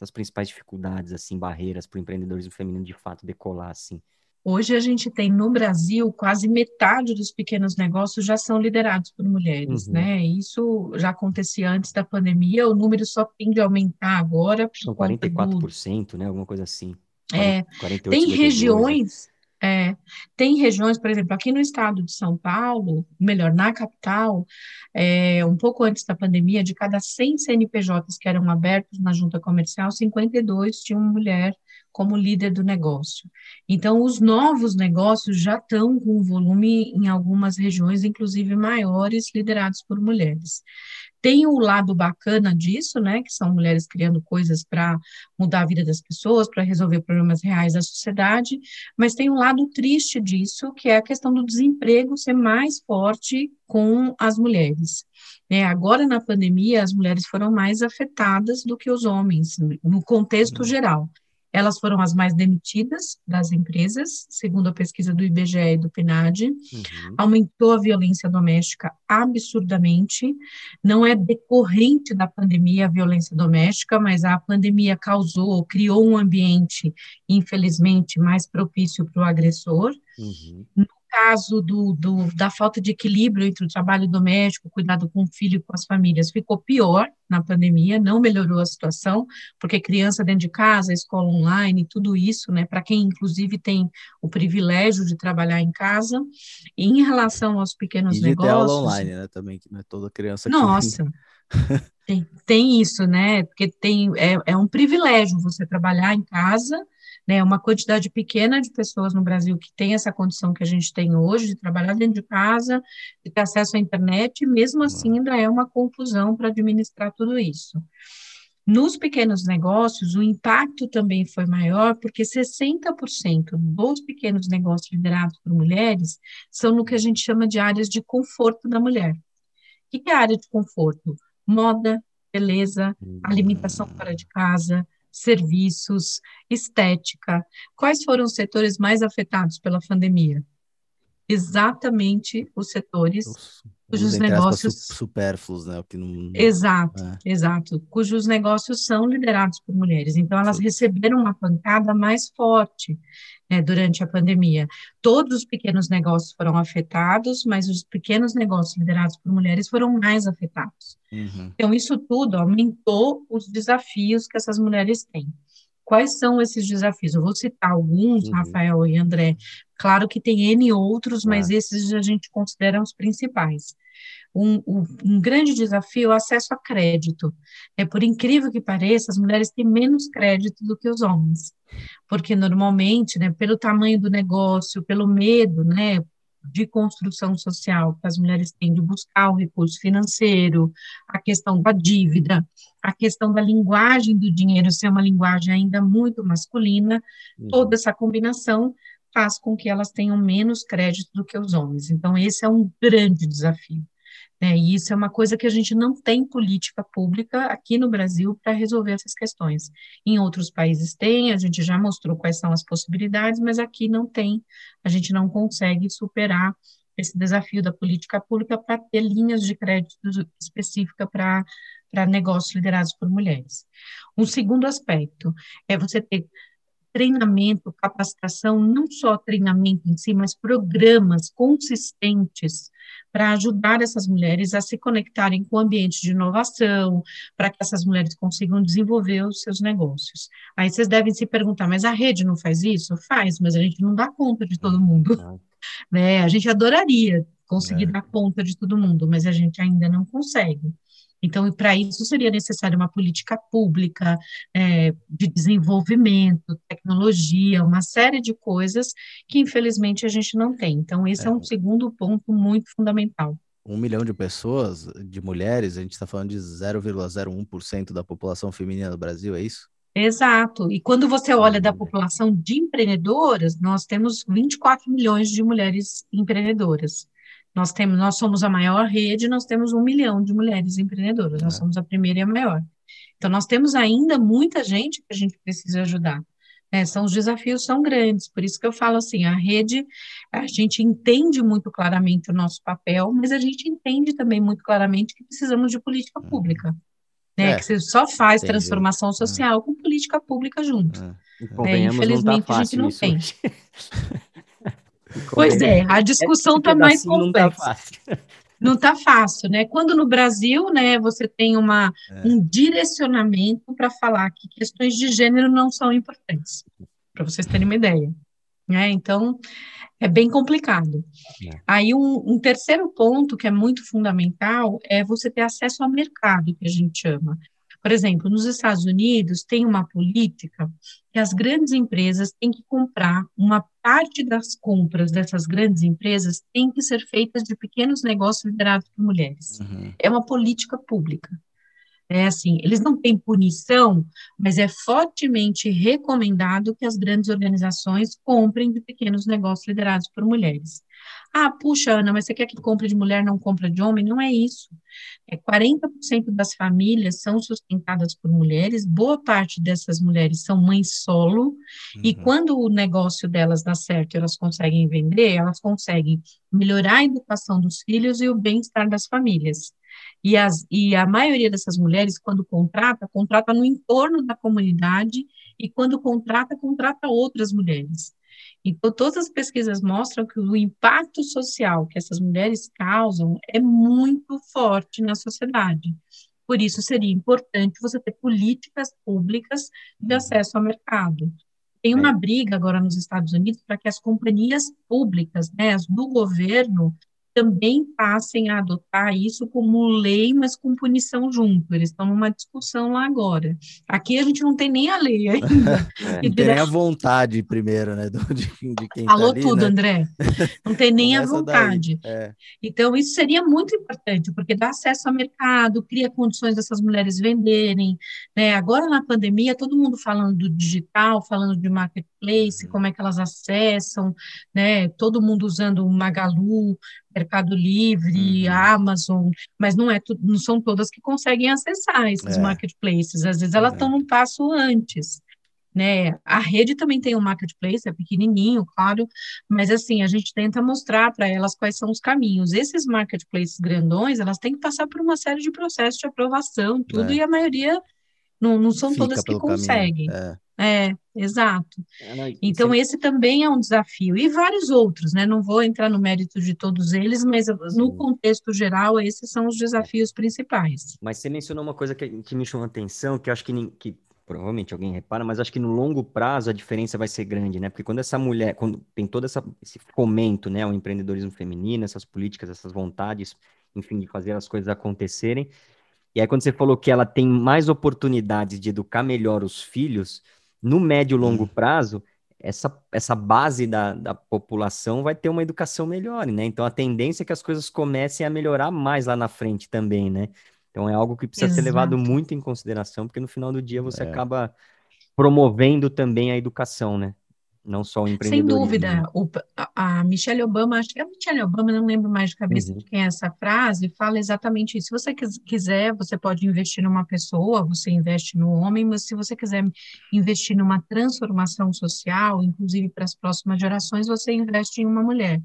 as principais dificuldades, assim, barreiras para o empreendedorismo feminino de fato decolar, assim? Hoje a gente tem no Brasil quase metade dos pequenos negócios já são liderados por mulheres, uhum. né? Isso já acontecia antes da pandemia, o número só tende a aumentar agora. São 44%, do... né? Alguma coisa assim. É, 48, tem 52, regiões, é, tem regiões, por exemplo, aqui no estado de São Paulo, melhor, na capital, é, um pouco antes da pandemia, de cada 100 CNPJs que eram abertos na junta comercial, 52 tinham mulher como líder do negócio. Então, os novos negócios já estão com volume em algumas regiões, inclusive maiores, liderados por mulheres. Tem o lado bacana disso, né, que são mulheres criando coisas para mudar a vida das pessoas, para resolver problemas reais da sociedade, mas tem um lado triste disso, que é a questão do desemprego ser mais forte com as mulheres. É, agora, na pandemia, as mulheres foram mais afetadas do que os homens, no contexto uhum. geral. Elas foram as mais demitidas das empresas, segundo a pesquisa do IBGE e do PNAD. Uhum. Aumentou a violência doméstica absurdamente. Não é decorrente da pandemia a violência doméstica, mas a pandemia causou, criou um ambiente, infelizmente, mais propício para o agressor. Uhum. No caso do, do, da falta de equilíbrio entre o trabalho doméstico, cuidado com o filho e com as famílias, ficou pior na pandemia, não melhorou a situação, porque criança dentro de casa, escola online, tudo isso, né, para quem inclusive tem o privilégio de trabalhar em casa. E em relação aos pequenos e negócios. Aula online, né, também, que não é toda criança que Nossa. tem, tem isso, né? Porque tem é, é um privilégio você trabalhar em casa né, uma quantidade pequena de pessoas no Brasil que tem essa condição que a gente tem hoje, de trabalhar dentro de casa, de ter acesso à internet, mesmo assim ainda é uma confusão para administrar tudo isso. Nos pequenos negócios, o impacto também foi maior, porque 60% dos pequenos negócios liderados por mulheres são no que a gente chama de áreas de conforto da mulher. O que é área de conforto? Moda, beleza, alimentação fora de casa, serviços, estética. Quais foram os setores mais afetados pela pandemia? Exatamente os setores cujos negócios supérfluos, né? O que não... Exato, é. exato, cujos negócios são liderados por mulheres. Então elas Sim. receberam uma pancada mais forte né, durante a pandemia. Todos os pequenos negócios foram afetados, mas os pequenos negócios liderados por mulheres foram mais afetados. Uhum. Então isso tudo aumentou os desafios que essas mulheres têm. Quais são esses desafios? Eu vou citar alguns, uhum. Rafael e André. Claro que tem N outros, mas esses a gente considera os principais. Um, um, um, grande desafio é o acesso a crédito. É, por incrível que pareça, as mulheres têm menos crédito do que os homens, porque normalmente, né, pelo tamanho do negócio, pelo medo, né, de construção social que as mulheres têm de buscar o recurso financeiro, a questão da dívida, a questão da linguagem do dinheiro ser uma linguagem ainda muito masculina, uhum. toda essa combinação faz com que elas tenham menos crédito do que os homens. Então, esse é um grande desafio. Né? E isso é uma coisa que a gente não tem política pública aqui no Brasil para resolver essas questões. Em outros países tem, a gente já mostrou quais são as possibilidades, mas aqui não tem, a gente não consegue superar esse desafio da política pública para ter linhas de crédito específica para para negócios liderados por mulheres. Um segundo aspecto é você ter treinamento, capacitação, não só treinamento em si, mas programas consistentes para ajudar essas mulheres a se conectarem com o ambiente de inovação, para que essas mulheres consigam desenvolver os seus negócios. Aí vocês devem se perguntar, mas a rede não faz isso? Faz, mas a gente não dá conta de todo mundo. Né? A gente adoraria conseguir é. dar conta de todo mundo, mas a gente ainda não consegue. Então, para isso seria necessária uma política pública é, de desenvolvimento, tecnologia, uma série de coisas que, infelizmente, a gente não tem. Então, esse é, é um segundo ponto muito fundamental. Um milhão de pessoas, de mulheres, a gente está falando de 0,01% da população feminina do Brasil, é isso? Exato. E quando você olha da população de empreendedoras, nós temos 24 milhões de mulheres empreendedoras. Nós temos, nós somos a maior rede, nós temos um milhão de mulheres empreendedoras, nós é. somos a primeira e a maior. Então, nós temos ainda muita gente que a gente precisa ajudar. Né? São os desafios são grandes, por isso que eu falo assim, a rede, a gente entende muito claramente o nosso papel, mas a gente entende também muito claramente que precisamos de política uhum. pública. Né? É, que você só faz transformação social é. com política pública junto. É. Né? Infelizmente, tá a gente não tem. Pois é, a discussão está mais complexa. Não está fácil. Está fácil, né? Quando no Brasil, né, você tem uma, é. um direcionamento para falar que questões de gênero não são importantes, para vocês terem uma ideia. Né? Então, é bem complicado. É. Aí, um, um, terceiro ponto que é muito fundamental é você ter acesso ao mercado, que a gente chama. Por exemplo, nos Estados Unidos tem uma política que as grandes empresas têm que comprar, uma parte das compras dessas grandes empresas tem que ser feitas de pequenos negócios liderados por mulheres. Uhum. É uma política pública. É assim, eles não têm punição, mas é fortemente recomendado que as grandes organizações comprem de pequenos negócios liderados por mulheres. Ah, puxa, Ana, mas você quer que compre de mulher, não compra de homem? Não é isso. É 40% das famílias são sustentadas por mulheres, boa parte dessas mulheres são mães solo, uhum. e quando o negócio delas dá certo, elas conseguem vender, elas conseguem melhorar a educação dos filhos e o bem-estar das famílias. E, as, e a maioria dessas mulheres, quando contrata, contrata no entorno da comunidade, e quando contrata, contrata outras mulheres. Então, todas as pesquisas mostram que o impacto social que essas mulheres causam é muito forte na sociedade. Por isso, seria importante você ter políticas públicas de acesso ao mercado. Tem uma briga agora nos Estados Unidos para que as companhias públicas, né, as do governo, também passem a adotar isso como lei, mas com punição junto. Eles estão numa discussão lá agora. Aqui a gente não tem nem a lei ainda. É, não tem nem a vontade primeiro, né? De, de quem tá Falou tá tudo, né? André. Não tem nem a vontade. É. Então, isso seria muito importante, porque dá acesso ao mercado, cria condições dessas mulheres venderem. Né? Agora, na pandemia, todo mundo falando do digital, falando de marketplace, uhum. como é que elas acessam, né? Todo mundo usando o Magalu, Mercado Livre, uhum. Amazon, mas não, é, não são todas que conseguem acessar esses é. marketplaces. Às vezes elas estão é. num passo antes. Né? A rede também tem um marketplace, é pequenininho, claro, mas assim, a gente tenta mostrar para elas quais são os caminhos. Esses marketplaces grandões, elas têm que passar por uma série de processos de aprovação, tudo, é. e a maioria não, não são Fica todas que conseguem. É. É, exato. É, então, esse também é um desafio. E vários outros, né? Não vou entrar no mérito de todos eles, mas no contexto geral, esses são os desafios principais. Mas você mencionou uma coisa que, que me chamou a atenção, que eu acho que, que provavelmente alguém repara, mas acho que no longo prazo a diferença vai ser grande, né? Porque quando essa mulher, quando tem todo essa, esse fomento, né, ao empreendedorismo feminino, essas políticas, essas vontades, enfim, de fazer as coisas acontecerem, e aí quando você falou que ela tem mais oportunidades de educar melhor os filhos, no médio e longo hum. prazo, essa, essa base da, da população vai ter uma educação melhor, né? Então a tendência é que as coisas comecem a melhorar mais lá na frente também, né? Então é algo que precisa Exato. ser levado muito em consideração, porque no final do dia você é. acaba promovendo também a educação, né? Não só o empreendedorismo. Sem dúvida, o, a, Michelle Obama, acho que é a Michelle Obama, não lembro mais de cabeça uhum. de quem é essa frase, fala exatamente isso. Se você quiser, você pode investir numa pessoa, você investe no homem, mas se você quiser investir numa transformação social, inclusive para as próximas gerações, você investe em uma mulher.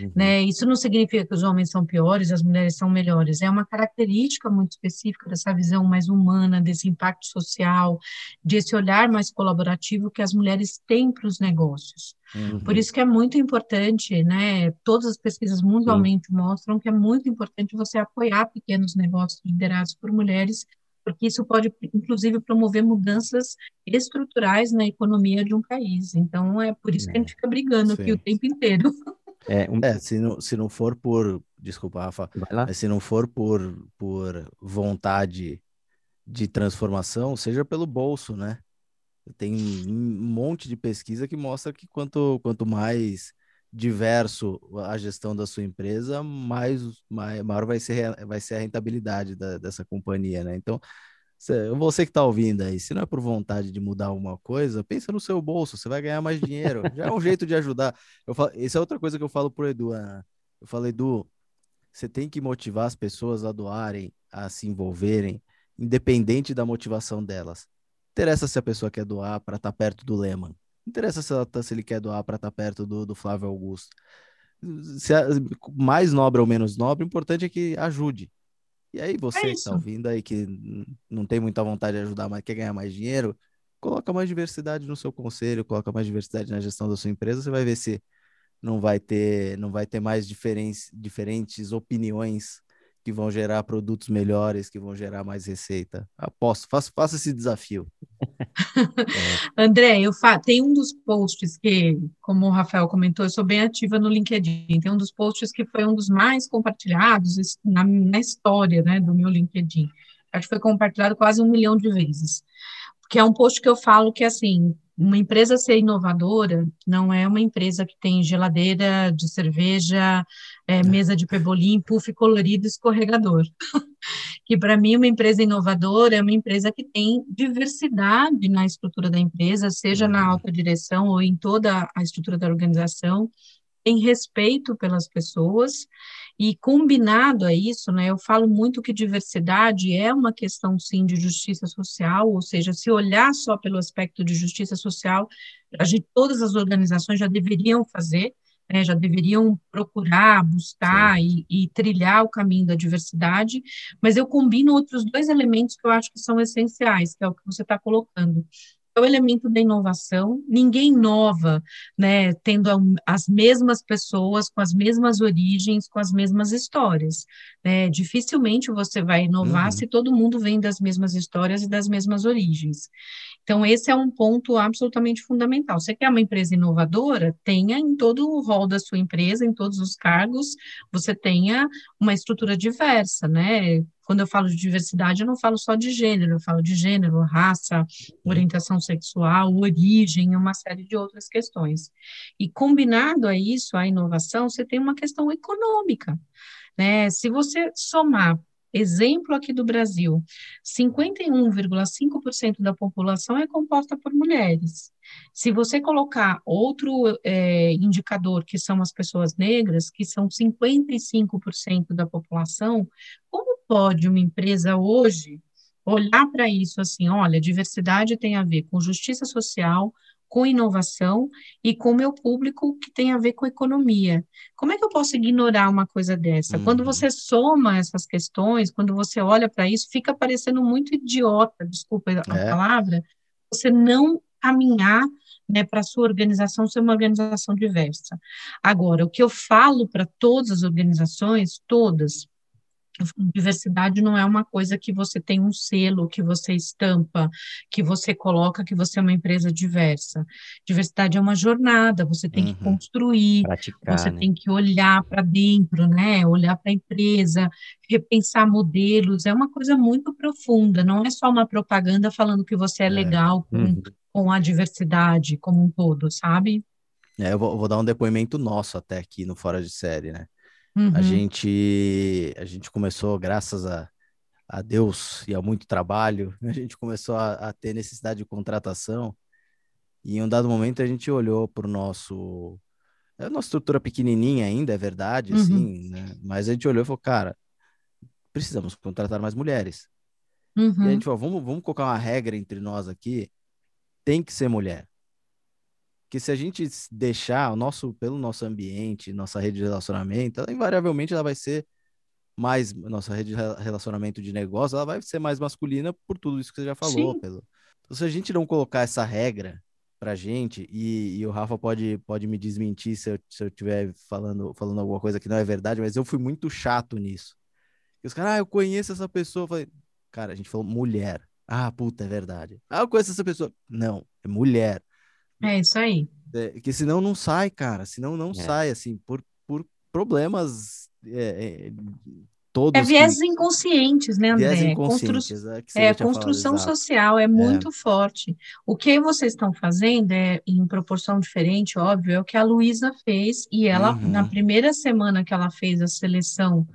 Uhum. Né? Isso não significa que os homens são piores, as mulheres são melhores. É uma característica muito específica dessa visão mais humana, desse impacto social, desse olhar mais colaborativo que as mulheres têm para os negócios. Uhum. Por isso que é muito importante, né? Todas as pesquisas mundialmente uhum. mostram que é muito importante você apoiar pequenos negócios liderados por mulheres, porque isso pode, inclusive, promover mudanças estruturais na economia de um país. Então, é por isso que a gente fica brigando Sim. aqui o tempo inteiro. É, um... é, se, não, se não for por. Desculpa, Rafa. Mas se não for por, por vontade de transformação, seja pelo bolso, né? Tem um monte de pesquisa que mostra que quanto, quanto mais diverso a gestão da sua empresa, mais, mais maior vai ser, vai ser a rentabilidade da, dessa companhia, né? Então, você que está ouvindo aí, se não é por vontade de mudar alguma coisa, pensa no seu bolso, você vai ganhar mais dinheiro. Já é um jeito de ajudar. Eu falo, isso é outra coisa que eu falo pro Edu. Ana. Eu falo, Edu, você tem que motivar as pessoas a doarem, a se envolverem, independente da motivação delas. Interessa se a pessoa quer doar para estar tá perto do Lehman. Interessa se, tá, se ele quer doar para estar tá perto do, do Flávio Augusto. Se é mais nobre ou menos nobre, o importante é que ajude. E aí, você é que está ouvindo aí, que não tem muita vontade de ajudar, mas quer ganhar mais dinheiro, coloca mais diversidade no seu conselho, coloca mais diversidade na gestão da sua empresa, você vai ver se não vai ter, não vai ter mais diferentes, diferentes opiniões que vão gerar produtos melhores, que vão gerar mais receita. Aposto, faça, faça esse desafio. é. André, eu fa... tem um dos posts que, como o Rafael comentou, eu sou bem ativa no LinkedIn. Tem um dos posts que foi um dos mais compartilhados na, na história né, do meu LinkedIn. acho que foi compartilhado quase um milhão de vezes. Que é um post que eu falo que, assim, uma empresa ser inovadora não é uma empresa que tem geladeira de cerveja, é, mesa de pebolim, puff colorido, escorregador. que para mim uma empresa inovadora é uma empresa que tem diversidade na estrutura da empresa, seja na uhum. alta direção ou em toda a estrutura da organização, tem respeito pelas pessoas e combinado a isso, né, eu falo muito que diversidade é uma questão sim de justiça social, ou seja, se olhar só pelo aspecto de justiça social, a gente, todas as organizações já deveriam fazer, né, já deveriam procurar, buscar e, e, trilhar o caminho da diversidade, mas eu combino outros dois elementos que eu acho que são essenciais, que é o que você está colocando é o elemento da inovação. Ninguém inova, né, tendo as mesmas pessoas, com as mesmas origens, com as mesmas histórias. Né? Dificilmente você vai inovar uhum. se todo mundo vem das mesmas histórias e das mesmas origens. Então, esse é um ponto absolutamente fundamental. Você quer uma empresa inovadora? Tenha em todo o rol da sua empresa, em todos os cargos, você tenha uma estrutura diversa, né? Quando eu falo de diversidade, eu não falo só de gênero, eu falo de gênero, raça, orientação sexual, origem, uma série de outras questões. E combinado a isso, a inovação, você tem uma questão econômica. Né? Se você somar Exemplo aqui do Brasil: 51,5% da população é composta por mulheres. Se você colocar outro é, indicador, que são as pessoas negras, que são 55% da população, como pode uma empresa hoje olhar para isso assim: olha, diversidade tem a ver com justiça social, com inovação e com o meu público que tem a ver com economia. Como é que eu posso ignorar uma coisa dessa? Uhum. Quando você soma essas questões, quando você olha para isso, fica parecendo muito idiota, desculpa a é. palavra, você não caminhar né, para a sua organização ser uma organização diversa. Agora, o que eu falo para todas as organizações, todas, Diversidade não é uma coisa que você tem um selo, que você estampa, que você coloca que você é uma empresa diversa. Diversidade é uma jornada, você tem uhum. que construir, Praticar, você né? tem que olhar para dentro, né? Olhar para a empresa, repensar modelos, é uma coisa muito profunda, não é só uma propaganda falando que você é, é. legal com, uhum. com a diversidade como um todo, sabe? É, eu vou, vou dar um depoimento nosso até aqui no Fora de Série, né? Uhum. A gente a gente começou, graças a, a Deus e a muito trabalho, a gente começou a, a ter necessidade de contratação. E em um dado momento a gente olhou para o nosso. É uma estrutura pequenininha ainda, é verdade, uhum. assim, né? Mas a gente olhou e falou, cara, precisamos contratar mais mulheres. Uhum. E a gente falou, vamos, vamos colocar uma regra entre nós aqui, tem que ser mulher que se a gente deixar o nosso pelo nosso ambiente, nossa rede de relacionamento, ela invariavelmente ela vai ser mais nossa rede de relacionamento de negócio, ela vai ser mais masculina por tudo isso que você já falou, pelo. Então, se a gente não colocar essa regra pra gente e, e o Rafa pode pode me desmentir se eu se eu estiver falando falando alguma coisa que não é verdade, mas eu fui muito chato nisso. E os caras, ah, eu conheço essa pessoa, eu falei, cara, a gente falou mulher. Ah, puta, é verdade. Ah, eu conheço essa pessoa. Não, é mulher. É isso aí. É, que senão não sai, cara. Senão não é. sai, assim, por, por problemas é, é, todos. É viés que... inconscientes, né, André? Viés inconscientes, Constru... é, é construção falado, social é, é muito forte. O que vocês estão fazendo é, em proporção diferente, óbvio, é o que a Luísa fez, e ela, uhum. na primeira semana que ela fez a seleção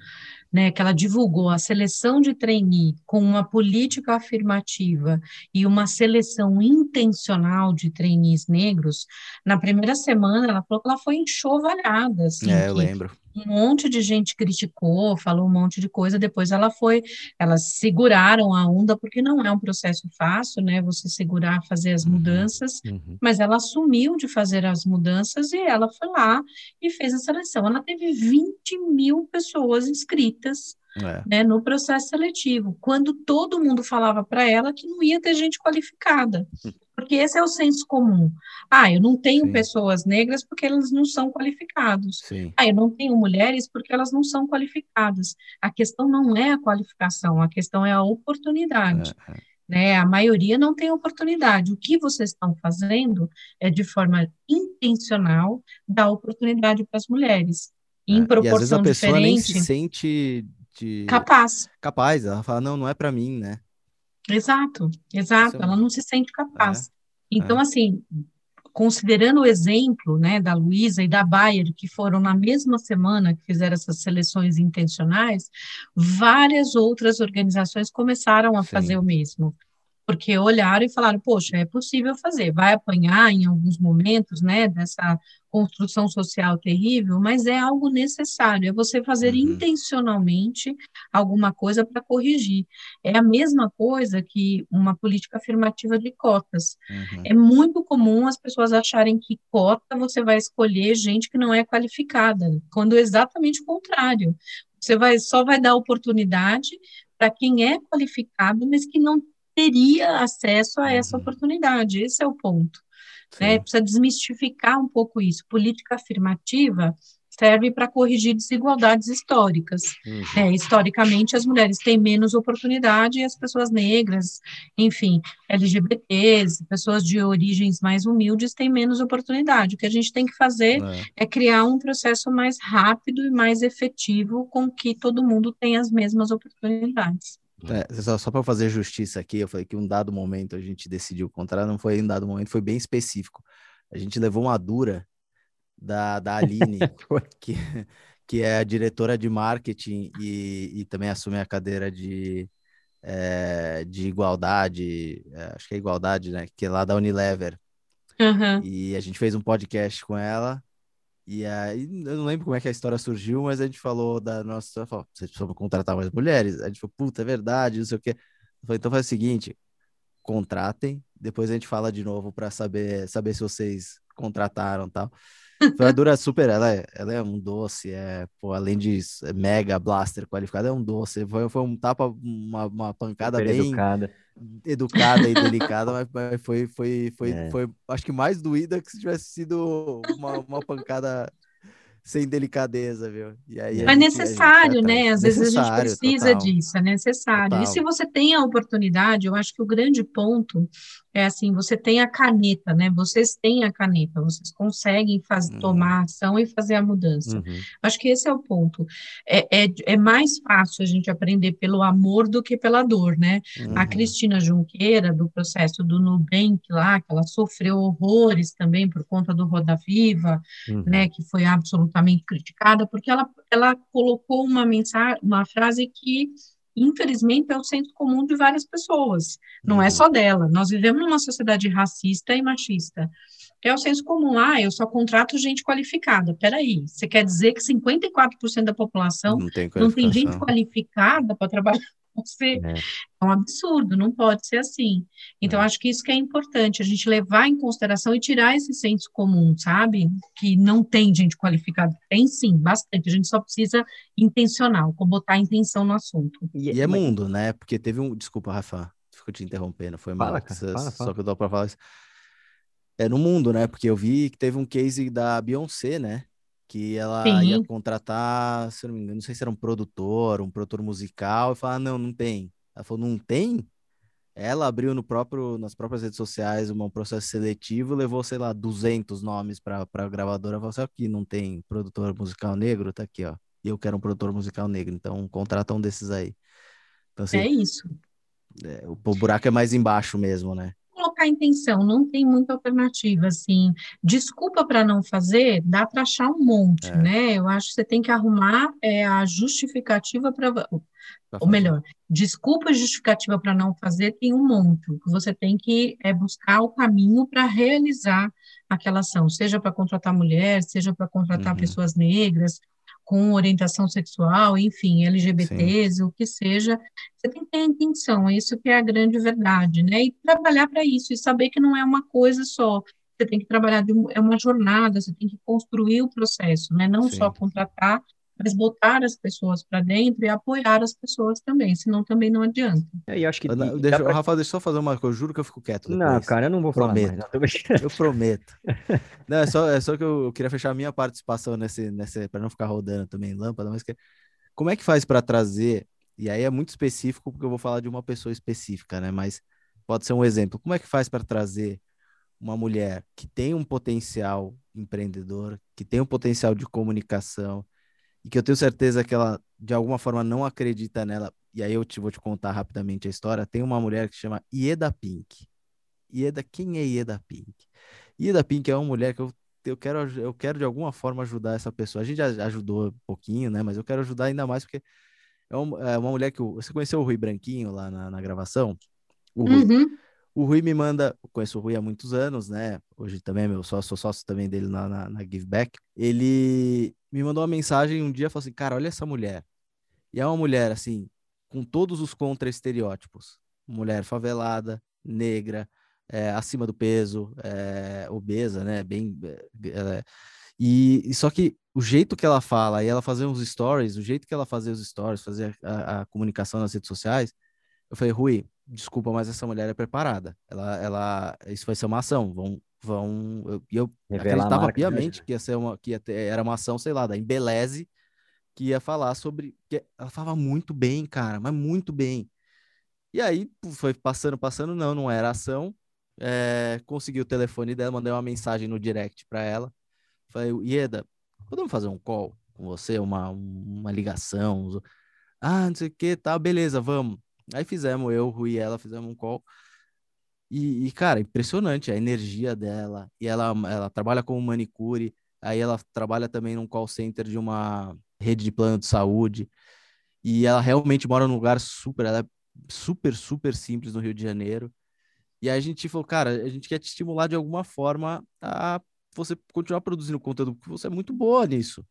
né, que ela divulgou a seleção de trainee com uma política afirmativa e uma seleção intencional de trainees negros, na primeira semana ela falou que ela foi enxovalhada. Assim, é, eu lembro um monte de gente criticou, falou um monte de coisa, depois ela foi, elas seguraram a onda, porque não é um processo fácil, né, você segurar, fazer as uhum, mudanças, uhum. mas ela assumiu de fazer as mudanças e ela foi lá e fez a seleção. Ela teve 20 mil pessoas inscritas, é. Né, no processo seletivo, quando todo mundo falava para ela que não ia ter gente qualificada. Porque esse é o senso comum. Ah, eu não tenho Sim. pessoas negras porque elas não são qualificados. Sim. Ah, eu não tenho mulheres porque elas não são qualificadas. A questão não é a qualificação, a questão é a oportunidade. É, é. Né? A maioria não tem oportunidade. O que vocês estão fazendo é de forma intencional dar oportunidade para as mulheres. Em é. proporção e às vezes a pessoa diferente. nem se sente te... capaz. capaz. Ela fala, não, não é para mim, né? Exato, exato. É Ela não se sente capaz. Então, é. assim, considerando o exemplo, né, da Luísa e da Bayer, que foram na mesma semana que fizeram essas seleções intencionais, várias outras organizações começaram a Sim. fazer o mesmo. Porque olharam e falaram, poxa, é possível fazer, vai apanhar em alguns momentos, né, dessa construção social terrível, mas é algo necessário, é você fazer Uhum. intencionalmente alguma coisa para corrigir. É a mesma coisa que uma política afirmativa de cotas. Uhum. É muito comum as pessoas acharem que cota você vai escolher gente que não é qualificada, quando é exatamente o contrário. Você vai, só vai dar oportunidade para quem é qualificado, mas que não teria acesso a essa Uhum. oportunidade. Esse é o ponto. Né? Precisa desmistificar um pouco isso. Política afirmativa serve para corrigir desigualdades históricas. Uhum. né? Historicamente, as mulheres têm menos oportunidade e as pessoas negras, enfim, LGBTs, pessoas de origens mais humildes têm menos oportunidade. O que a gente tem que fazer É. é criar um processo mais rápido e mais efetivo com que todo mundo tenha as mesmas oportunidades. É, só, só para fazer justiça aqui, eu falei que um dado momento a gente decidiu contra, não foi em um dado momento, foi bem específico. A gente levou uma dura da, da Aline, que, que é a diretora de marketing e, e também assume a cadeira de, é, de igualdade, é, acho que é igualdade, né? Que é lá da Unilever. Aham. E a gente fez um podcast com ela. E aí, eu não lembro como é que a história surgiu, mas a gente falou da nossa. Falou, você precisa contratar mais mulheres? A gente falou, puta, é verdade, não sei o quê. Falei, então faz o seguinte: contratem, depois a gente fala de novo para saber, saber se vocês contrataram tal. A Dura super, ela é, ela é um doce, é, pô, além de s- mega blaster qualificada, é um doce. Foi, foi um tapa, uma, uma pancada Super bem educada. educada e delicada, mas, mas foi, foi, foi, É. foi, acho que mais doída que se tivesse sido uma, uma pancada sem delicadeza, viu? E aí a É gente- gente necessário, foi né? Às vezes a gente precisa total. disso, é necessário. E Total. se você tem a oportunidade, eu acho que o grande ponto é assim, você tem a caneta, né? Vocês têm a caneta, vocês conseguem faz, Uhum. tomar ação e fazer a mudança. Uhum. Acho que esse é o ponto. É, é, é mais fácil a gente aprender pelo amor do que pela dor, né? A Uhum. Cristina Junqueira, do processo do Nubank lá, que ela sofreu horrores também por conta do Roda Viva, Uhum. né, que foi absolutamente criticada, porque ela, ela colocou uma mensagem, uma frase que, infelizmente, é o senso comum de várias pessoas, não é Uhum. só dela. Nós vivemos numa sociedade racista e machista. É o senso comum, ah, eu só contrato gente qualificada. Peraí, você quer dizer que 54% da população Não tem não tem gente qualificada para trabalhar você? É. É um absurdo, não pode ser assim. Então, É. acho que isso que é importante, a gente levar em consideração e tirar esse senso comum, sabe? Que não tem gente qualificada. Tem sim, bastante. A gente só precisa intencional, com botar intenção no assunto. E é mas- mundo, né? Porque teve um. Desculpa, Rafa, fico te interrompendo, foi mal. Fala, cara, Só- fala, Só fala. que eu dou pra falar isso. É no mundo, né? Porque eu vi que teve um case da Beyoncé, né? Que ela Sim. ia contratar, se eu não me engano, não sei se era um produtor, um produtor musical, e falar, não, não tem. Ela falou, não tem? Ela abriu no próprio, nas próprias redes sociais um processo seletivo, levou, sei lá, 200 nomes para a gravadora. Falou assim, aqui não tem produtor musical negro? Tá aqui, ó. E eu quero um produtor musical negro, então contrata um desses aí. Então, assim, É isso. é, o, o buraco é mais embaixo mesmo, né? Colocar intenção, não tem muita alternativa, assim. Desculpa para não fazer, dá para achar um monte, É. né? Eu acho que você tem que arrumar é, a justificativa para ou melhor, desculpa justificativa para não fazer tem um monte. Você tem que é buscar o caminho para realizar aquela ação, seja para contratar mulher, seja para contratar Uhum. pessoas negras com orientação sexual, enfim, LGBTs, o que seja. Você tem que ter a intenção, isso que é a grande verdade, né? E trabalhar para isso e saber que não é uma coisa só. Você tem que trabalhar de é uma jornada, você tem que construir o processo, né? Não só Sim. contratar mas botar as pessoas para dentro e apoiar as pessoas também, senão também não adianta. É, e acho que. Ana, deixa, pra- Rafa, deixa eu só fazer uma coisa, eu juro que eu fico quieto Não, depois. cara, eu não vou falar mais. Prometo. Não. Eu prometo. Não, é só, é só que eu, eu queria fechar a minha participação nesse, nesse para não ficar rodando também lâmpada, mas que, como é que faz para trazer, e aí é muito específico porque eu vou falar de uma pessoa específica, né, mas pode ser um exemplo. Como é que faz para trazer uma mulher que tem um potencial empreendedor, que tem um potencial de comunicação e que eu tenho certeza que ela, de alguma forma, não acredita nela. E aí eu te, vou te contar rapidamente a história. Tem uma mulher que chama Ieda Pink. Ieda, quem é Ieda Pink? Ieda Pink é uma mulher que eu, eu, quero, eu quero de alguma forma ajudar essa pessoa. A gente já ajudou um pouquinho, né? Mas eu quero ajudar ainda mais porque é uma, é uma mulher que. Você conheceu o Rui Branquinho lá na, na gravação? O Rui. Uhum. O Rui me manda, conheço o Rui há muitos anos, né? Hoje também é meu sócio, sou sócio também dele na, na, na Give Back. Ele me mandou uma mensagem um dia, falou assim, cara, olha essa mulher. E é uma mulher, assim, com todos os contra-estereótipos. Mulher favelada, negra, é, acima do peso, é, obesa, né? Bem... É, e, e, só que o jeito que ela fala e ela fazer uns stories, o jeito que ela fazia os stories, fazer a, a comunicação nas redes sociais, eu falei, Rui, desculpa, mas essa mulher é preparada. Ela, ela, isso vai ser uma ação. Vão, vão. Eu, eu acreditava piamente que ia ser uma, que ia ter, era uma ação, sei lá, da Embeleze, que ia falar sobre. Que ela falava muito bem, cara, mas muito bem. E aí foi passando, passando, não, não era ação. É, consegui o telefone dela, mandei uma mensagem no direct para ela. Falei, Ieda, podemos fazer um call com você, uma, uma ligação? Ah, não sei o que, tá, beleza, vamos. Aí fizemos, eu, Rui e ela, fizemos um call. E, e, cara, impressionante a energia dela. E ela, ela trabalha como manicure, aí ela trabalha também num call center de uma rede de plano de saúde. E ela realmente mora num lugar super, ela é super, super simples no Rio de Janeiro. E aí a gente falou, cara, a gente quer te estimular de alguma forma a você continuar produzindo conteúdo, porque você é muito boa nisso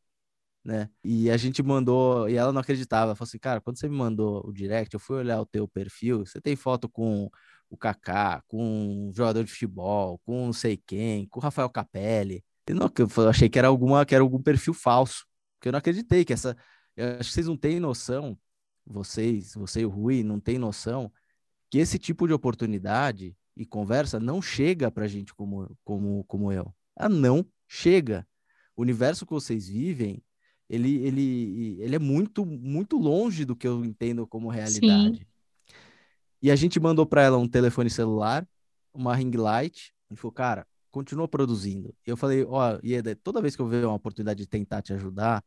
né? E a gente mandou, e ela não acreditava, falou assim, cara, quando você me mandou o direct, eu fui olhar o teu perfil, você tem foto com o Kaká, com um jogador de futebol, com não sei quem, com o Rafael Capelli. Eu, não, eu achei que era alguma, que era algum perfil falso, porque eu não acreditei que essa, eu acho que vocês não têm noção, vocês, você e o Rui, não têm noção que esse tipo de oportunidade e conversa não chega pra gente como, como, como eu. Ah, não chega. O universo que vocês vivem ele, ele, ele é muito, muito longe do que eu entendo como realidade. Sim. E a gente mandou para ela um telefone celular, uma ring light, e falou, cara, continua produzindo. E eu falei, ó, oh, Ieda, toda vez que eu ver uma oportunidade de tentar te ajudar,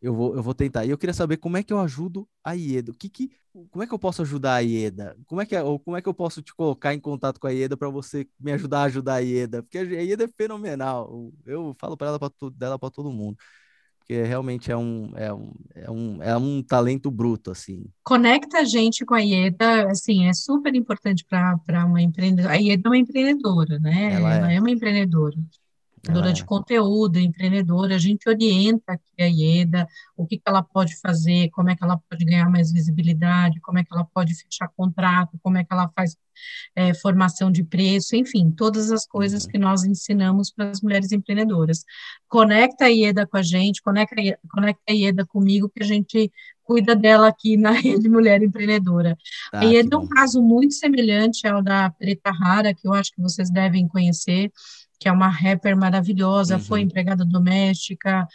eu vou, eu vou tentar. E eu queria saber como é que eu ajudo a Ieda. O que que, como é que eu posso ajudar a Ieda? Como é que, é, ou como é que eu posso te colocar em contato com a Ieda para você me ajudar a ajudar a Ieda? Porque a Ieda é fenomenal. Eu falo para ela pra, dela para todo mundo porque realmente é um, é um, é um, é um talento bruto, assim. Conecta a gente com a IEDA, assim, é super importante para uma empreendedora. A IEDA é uma empreendedora, né? Ela, Ela é. é uma empreendedora criadora de é. conteúdo, empreendedora, a gente orienta aqui a IEDA, o que, que ela pode fazer, como é que ela pode ganhar mais visibilidade, como é que ela pode fechar contrato, como é que ela faz é, formação de preço, enfim, todas as coisas uhum. que nós ensinamos para as mulheres empreendedoras. Conecta a IEDA com a gente, conecta, conecta a IEDA comigo, que a gente cuida dela aqui na Rede Mulher Empreendedora. Tá, a IEDA é um caso muito semelhante ao da Preta Rara, que eu acho que vocês devem conhecer, que é uma rapper maravilhosa, uhum. foi empregada doméstica,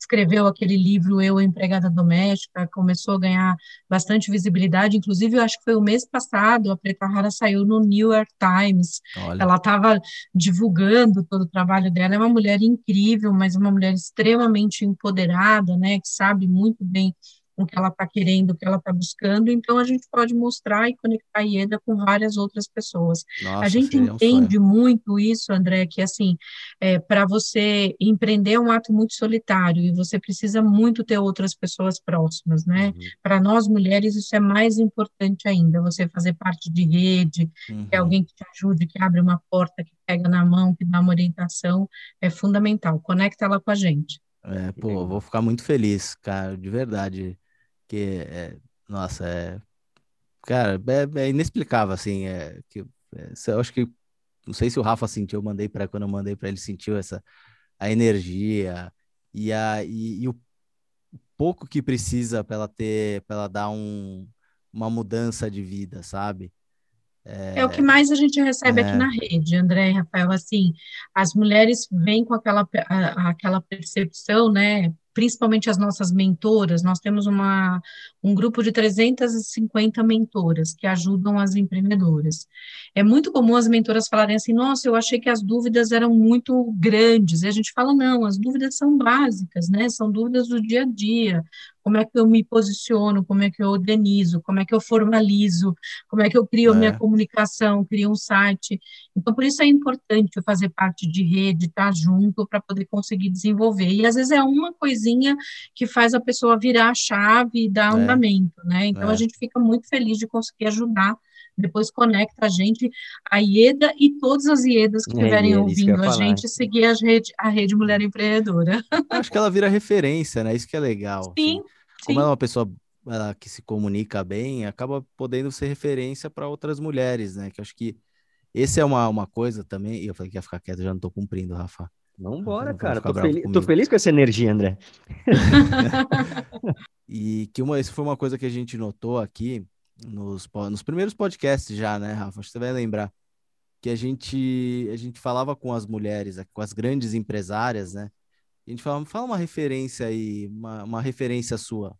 escreveu aquele livro Eu, Empregada Doméstica, começou a ganhar bastante visibilidade, inclusive eu acho que foi o mês passado, a Preta Rara saiu no New York Times, Olha. ela estava divulgando todo o trabalho dela, é uma mulher incrível, mas uma mulher extremamente empoderada, né, que sabe muito bem com o que ela está querendo, o que ela está buscando, então a gente pode mostrar e conectar a IEDA com várias outras pessoas. Nossa, a gente entende um muito isso, André, que assim, é, para você empreender é um ato muito solitário e você precisa muito ter outras pessoas próximas, né? Uhum. Para nós mulheres isso é mais importante ainda, você fazer parte de rede, uhum. ter alguém que te ajude, que abre uma porta, que pega na mão, que dá uma orientação, é fundamental. Conecta ela com a gente. É, pô, vou ficar muito feliz, cara, de verdade que é, nossa, é, cara, é, é inexplicável, assim, é, que, é, eu acho que, não sei se o Rafa sentiu, eu mandei para quando eu mandei para ele, sentiu essa, a energia e, a, e, e o pouco que precisa para ela ter, para ela dar um, uma mudança de vida, sabe? É, é, o que mais a gente recebe é, aqui na rede, André e Rafael, assim, as mulheres vêm com aquela, aquela percepção, né, principalmente as nossas mentoras, nós temos uma, um grupo de 350 mentoras que ajudam as empreendedoras. É muito comum as mentoras falarem assim: nossa, eu achei que as dúvidas eram muito grandes. E a gente fala: não, as dúvidas são básicas, né? São dúvidas do dia a dia como é que eu me posiciono, como é que eu organizo, como é que eu formalizo, como é que eu crio é. minha comunicação, crio um site. Então, por isso é importante eu fazer parte de rede, estar junto para poder conseguir desenvolver. E às vezes é uma coisinha que faz a pessoa virar a chave e dar é. andamento, né? Então, é. a gente fica muito feliz de conseguir ajudar depois conecta a gente, a IEDA e todas as IEDAs que é, estiverem é, ouvindo a gente, seguir a rede, a rede Mulher Empreendedora. Acho que ela vira referência, né? Isso que é legal. Sim, assim. Como ela é uma pessoa ela, que se comunica bem, acaba podendo ser referência para outras mulheres, né? Que acho que esse é uma, uma coisa também. E eu falei que ia ficar quieto, já não estou cumprindo, Rafa. Vambora, cara. Tô, fel tô feliz com essa energia, André. e que uma, isso foi uma coisa que a gente notou aqui nos, nos primeiros podcasts já, né, Rafa? Acho que você vai lembrar que a gente, a gente falava com as mulheres, com as grandes empresárias, né? A gente falava, fala uma referência aí, uma, uma referência sua.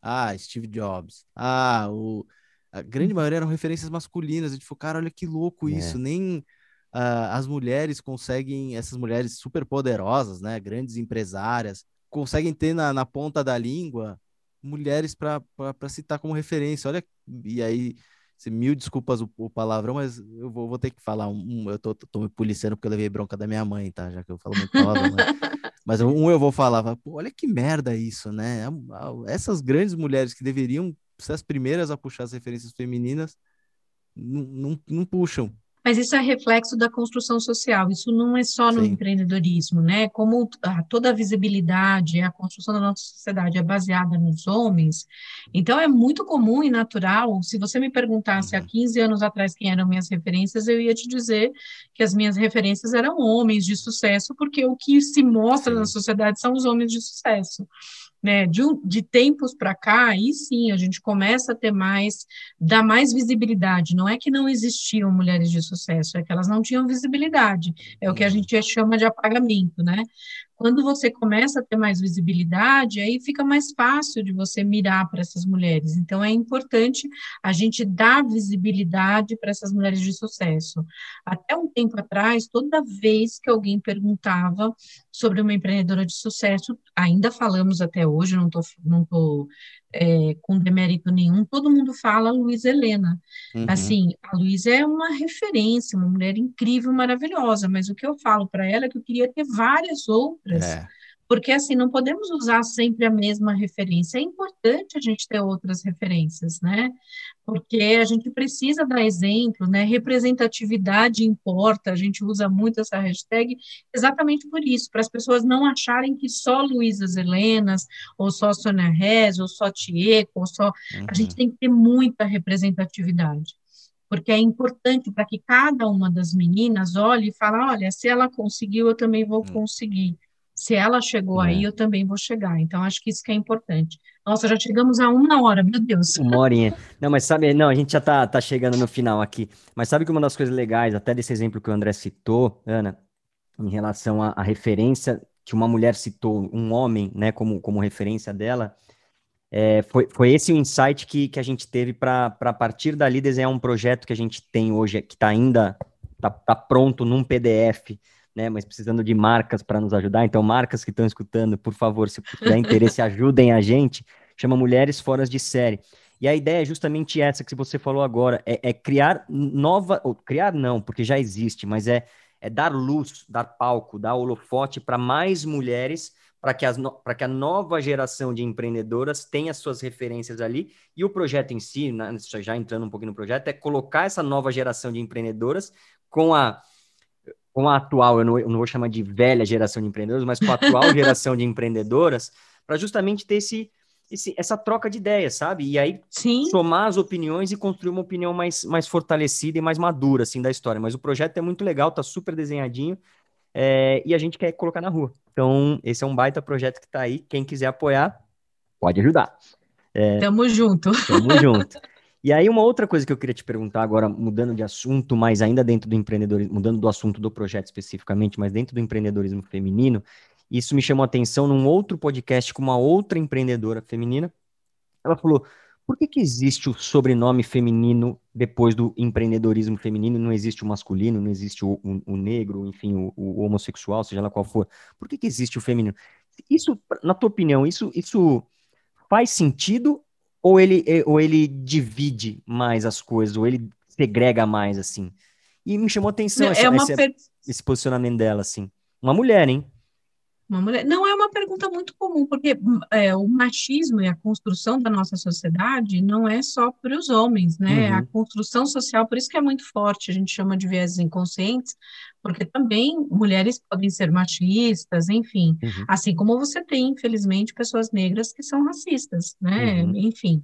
Ah, Steve Jobs. Ah, o... a grande maioria eram referências masculinas. A gente falou, cara, olha que louco é. isso. É. Nem uh, as mulheres conseguem, essas mulheres super poderosas, né? Grandes empresárias, conseguem ter na, na ponta da língua mulheres para citar como referência. Olha, e aí, mil desculpas o, o, palavrão, mas eu vou, vou ter que falar um, eu tô, tô, me policiando porque eu levei bronca da minha mãe, tá? Já que eu falo muito palavrão, mas, mas um eu vou falar, olha que merda isso, né? Essas grandes mulheres que deveriam ser as primeiras a puxar as referências femininas, não, não, não puxam, mas isso é reflexo da construção social, isso não é só no Sim. empreendedorismo, né? Como a, toda a visibilidade, a construção da nossa sociedade é baseada nos homens, então é muito comum e natural. Se você me perguntasse há 15 uhum. anos atrás quem eram minhas referências, eu ia te dizer que as minhas referências eram homens de sucesso, porque o que se mostra Sim. na sociedade são os homens de sucesso né, de, de tempos para cá, aí sim a gente começa a ter mais, dar mais visibilidade. Não é que não existiam mulheres de sucesso, é que elas não tinham visibilidade. É o que a gente chama de apagamento, né? Quando você começa a ter mais visibilidade, aí fica mais fácil de você mirar para essas mulheres. Então, é importante a gente dar visibilidade para essas mulheres de sucesso. Até um tempo atrás, toda vez que alguém perguntava sobre uma empreendedora de sucesso, ainda falamos até hoje, não estou não tô, é, com demérito nenhum, todo mundo fala Luiz Helena. Uhum. Assim, a Luísa é uma referência, uma mulher incrível, maravilhosa, mas o que eu falo para ela é que eu queria ter várias outras. É porque assim não podemos usar sempre a mesma referência. É importante a gente ter outras referências, né? Porque a gente precisa dar exemplo, né? Representatividade importa. A gente usa muito essa hashtag exatamente por isso, para as pessoas não acharem que só Luísa Helenas, ou só Sônia Rez, ou só Tieco, ou só uhum. a gente uhum. tem que ter muita representatividade porque é importante para que cada uma das meninas olhe e fale, olha, se ela conseguiu, eu também vou hum. conseguir. Se ela chegou é. aí, eu também vou chegar. Então, acho que isso que é importante. Nossa, já chegamos a uma hora, meu Deus. Uma horinha. Não, mas sabe, não, a gente já tá, tá chegando no final aqui. Mas sabe que uma das coisas legais, até desse exemplo que o André citou, Ana, em relação à, à referência que uma mulher citou, um homem, né, como, como referência dela, é, foi, foi esse o insight que, que a gente teve para partir dali desenhar um projeto que a gente tem hoje, que está ainda tá, tá pronto num PDF né? Mas precisando de marcas para nos ajudar. Então, marcas que estão escutando, por favor, se tiver interesse, ajudem a gente. Chama Mulheres Fora de Série. E a ideia é justamente essa que você falou agora, é, é criar nova, ou criar não, porque já existe, mas é, é dar luz, dar palco, dar holofote para mais mulheres, para que, que a nova geração de empreendedoras tenha suas referências ali. E o projeto em si, né, já entrando um pouquinho no projeto, é colocar essa nova geração de empreendedoras com a com a atual, eu não, eu não, vou chamar de velha geração de empreendedores, mas com a atual geração de empreendedoras, para justamente ter esse, esse, essa troca de ideias, sabe? E aí Sim. somar as opiniões e construir uma opinião mais, mais fortalecida e mais madura, assim, da história. Mas o projeto é muito legal, tá super desenhadinho, é, e a gente quer colocar na rua. Então, esse é um baita projeto que está aí. Quem quiser apoiar, pode ajudar. É, tamo junto. Tamo junto. E aí, uma outra coisa que eu queria te perguntar agora, mudando de assunto, mas ainda dentro do empreendedorismo, mudando do assunto do projeto especificamente, mas dentro do empreendedorismo feminino, isso me chamou a atenção num outro podcast com uma outra empreendedora feminina, ela falou: por que, que existe o sobrenome feminino depois do empreendedorismo feminino? Não existe o masculino, não existe o, o, o negro, enfim, o, o, homossexual, seja lá qual for. Por que, que existe o feminino? Isso, na tua opinião, isso, isso faz sentido ou ele, ou ele divide mais as coisas, ou ele segrega mais, assim? E me chamou atenção é esse, per... esse posicionamento dela, assim. Uma mulher, hein? Uma mulher. Não é uma pergunta muito comum, porque é, o machismo e a construção da nossa sociedade não é só para os homens, né? Uhum. A construção social, por isso que é muito forte, a gente chama de viés inconscientes, porque também mulheres podem ser machistas, enfim. Uhum. Assim como você tem, infelizmente, pessoas negras que são racistas, né? Uhum. Enfim,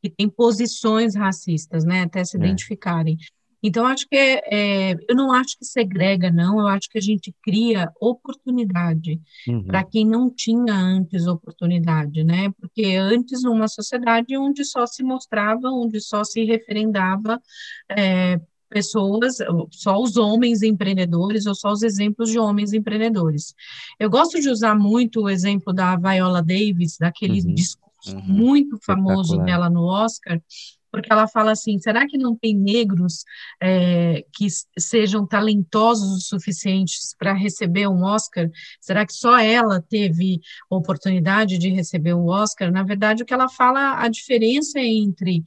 que têm posições racistas, né? Até se é. identificarem. Então, acho que é, é, eu não acho que segrega, não, eu acho que a gente cria oportunidade uhum. para quem não tinha antes oportunidade, né? Porque antes, numa sociedade onde só se mostrava, onde só se referendava é, pessoas, só os homens empreendedores ou só os exemplos de homens empreendedores. Eu gosto de usar muito o exemplo da Viola Davis, daquele uhum. discurso uhum. muito famoso dela no Oscar, porque ela fala assim: será que não tem negros é, que sejam talentosos o suficientes para receber um Oscar? Será que só ela teve oportunidade de receber o Oscar? Na verdade, o que ela fala, a diferença entre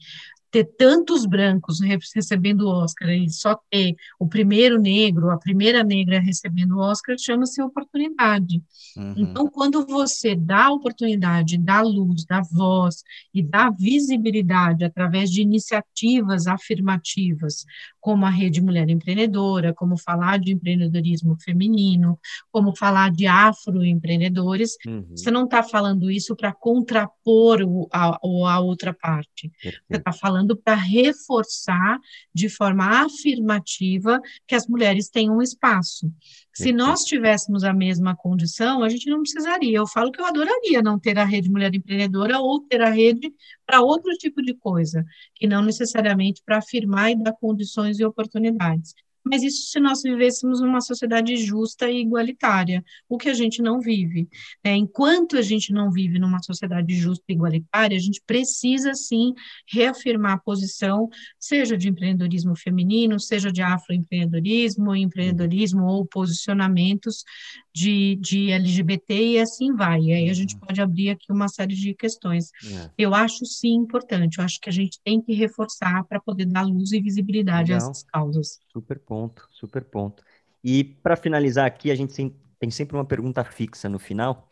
ter tantos brancos recebendo o Oscar e só ter o primeiro negro, a primeira negra recebendo o Oscar, chama-se oportunidade. Uhum. Então, quando você dá oportunidade, dá luz, dá voz e dá visibilidade através de iniciativas afirmativas, como a Rede Mulher Empreendedora, como falar de empreendedorismo feminino, como falar de afroempreendedores, uhum. você não está falando isso para contrapor o, a, a outra parte. Você está falando falando para reforçar de forma afirmativa que as mulheres têm um espaço. Se nós tivéssemos a mesma condição, a gente não precisaria. Eu falo que eu adoraria não ter a rede Mulher Empreendedora ou ter a rede para outro tipo de coisa, que não necessariamente para afirmar e dar condições e oportunidades mas isso se nós vivêssemos numa sociedade justa e igualitária, o que a gente não vive. Né? Enquanto a gente não vive numa sociedade justa e igualitária, a gente precisa, sim, reafirmar a posição, seja de empreendedorismo feminino, seja de afroempreendedorismo, empreendedorismo ou posicionamentos de, de LGBT e assim vai. E aí a gente uhum. pode abrir aqui uma série de questões. É. Eu acho, sim, importante, eu acho que a gente tem que reforçar para poder dar luz e visibilidade Legal. a essas causas. Super ponto, super ponto. E para finalizar aqui, a gente tem sempre uma pergunta fixa no final.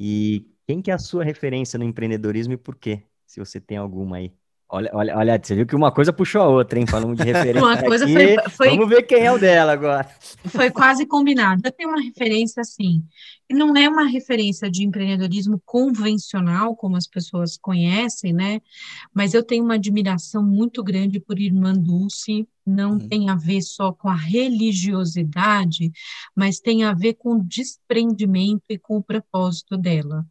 E quem que é a sua referência no empreendedorismo e por quê? Se você tem alguma aí. Olha, olha, olha, você viu que uma coisa puxou a outra, hein? Falamos de referência. uma coisa aqui. Foi, foi, Vamos ver quem é o dela agora. Foi quase combinado. Eu tenho uma referência assim. Não é uma referência de empreendedorismo convencional, como as pessoas conhecem, né? Mas eu tenho uma admiração muito grande por Irmã Dulce. Não uhum. tem a ver só com a religiosidade, mas tem a ver com o desprendimento e com o propósito dela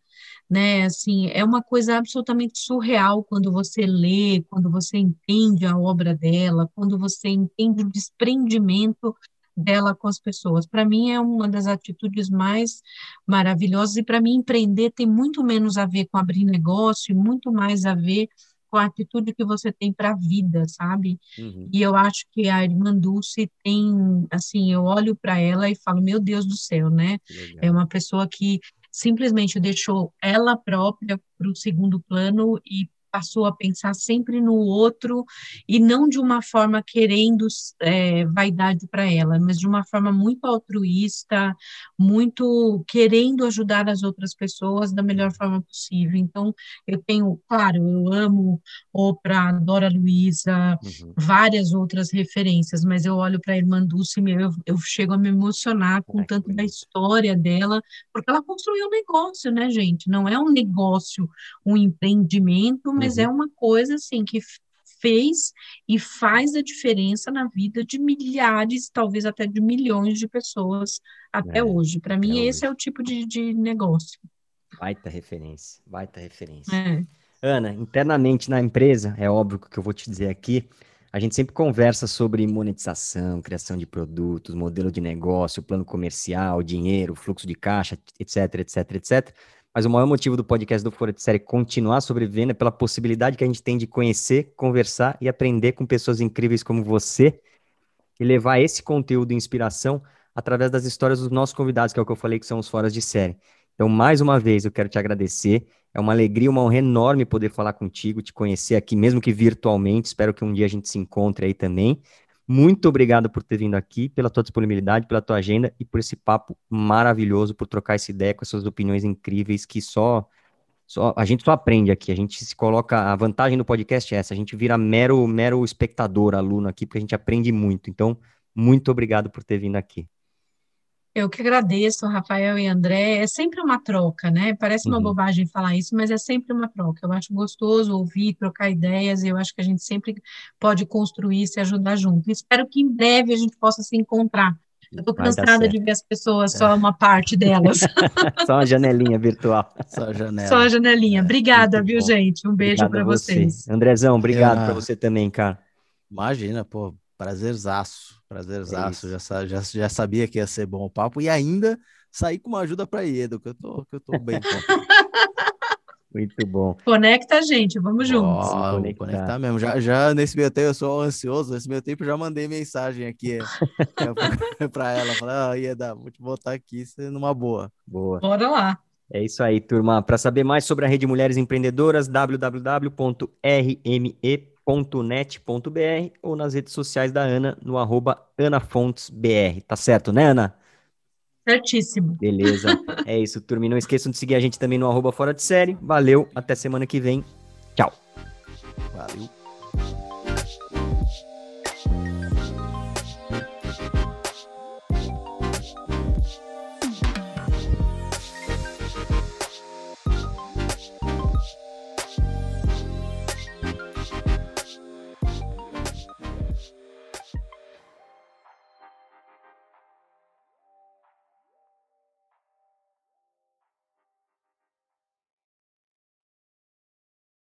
né? Assim, é uma coisa absolutamente surreal quando você lê, quando você entende a obra dela, quando você entende o desprendimento dela com as pessoas. Para mim é uma das atitudes mais maravilhosas e para mim empreender tem muito menos a ver com abrir negócio e muito mais a ver com a atitude que você tem para a vida, sabe? Uhum. E eu acho que a irmã Dulce tem, assim, eu olho para ela e falo, meu Deus do céu, né? É uma pessoa que simplesmente deixou ela própria para o segundo plano e passou a pensar sempre no outro e não de uma forma querendo é, vaidade para ela, mas de uma forma muito altruísta, muito querendo ajudar as outras pessoas da melhor forma possível. Então, eu tenho, claro, eu amo Oprah, Dora Luiza, uhum. várias outras referências, mas eu olho para a irmã Dulce e eu, eu chego a me emocionar com Ai, tanto da história dela, porque ela construiu um negócio, né, gente? Não é um negócio, um empreendimento, mas é uhum. é uma coisa assim que fez e faz a diferença na vida de milhares, talvez até de milhões de pessoas até é, hoje. Para mim, é esse hoje. é o tipo de, de negócio. Baita referência, baita referência. É. Ana, internamente na empresa, é óbvio que eu vou te dizer aqui, a gente sempre conversa sobre monetização, criação de produtos, modelo de negócio, plano comercial, dinheiro, fluxo de caixa, etc, etc, etc. Mas o maior motivo do podcast do Fora de Série continuar sobrevivendo é pela possibilidade que a gente tem de conhecer, conversar e aprender com pessoas incríveis como você e levar esse conteúdo de inspiração através das histórias dos nossos convidados, que é o que eu falei que são os Foras de Série. Então, mais uma vez, eu quero te agradecer. É uma alegria, uma honra enorme poder falar contigo, te conhecer aqui, mesmo que virtualmente. Espero que um dia a gente se encontre aí também. Muito obrigado por ter vindo aqui, pela tua disponibilidade, pela tua agenda e por esse papo maravilhoso, por trocar essa ideia com essas opiniões incríveis que só, só a gente só aprende aqui. A gente se coloca. A vantagem do podcast é essa: a gente vira mero, mero espectador, aluno aqui, porque a gente aprende muito. Então, muito obrigado por ter vindo aqui. Eu que agradeço, Rafael e André. É sempre uma troca, né? Parece uma uhum. bobagem falar isso, mas é sempre uma troca. Eu acho gostoso ouvir, trocar ideias, e eu acho que a gente sempre pode construir, se ajudar junto. Espero que em breve a gente possa se encontrar. Eu estou cansada de ver as pessoas, só uma parte delas. só uma janelinha virtual. Só a janela. Só a janelinha. É, Obrigada, viu, bom. gente? Um beijo para vocês. Andrezão, obrigado para você também, cara. Imagina, pô, Prazerzaço, prazerzaço. É já, já, já sabia que ia ser bom o papo e ainda sair com uma ajuda para Iedo, que eu tô, que eu tô bem Muito bom. Conecta a gente, vamos juntos. Oh, conectar. conectar mesmo. Já, já nesse meio tempo eu sou ansioso, nesse meio tempo já mandei mensagem aqui para ela, falei, ah, Ieda, vou te botar aqui numa boa. Boa. Bora lá. É isso aí, turma. Para saber mais sobre a Rede Mulheres Empreendedoras, www.rme.com net.br ou nas redes sociais da Ana, no arroba anafontesbr. Tá certo, né, Ana? Certíssimo. Beleza. É isso, turma. não esqueçam de seguir a gente também no arroba fora de série. Valeu, até semana que vem. Tchau. Valeu.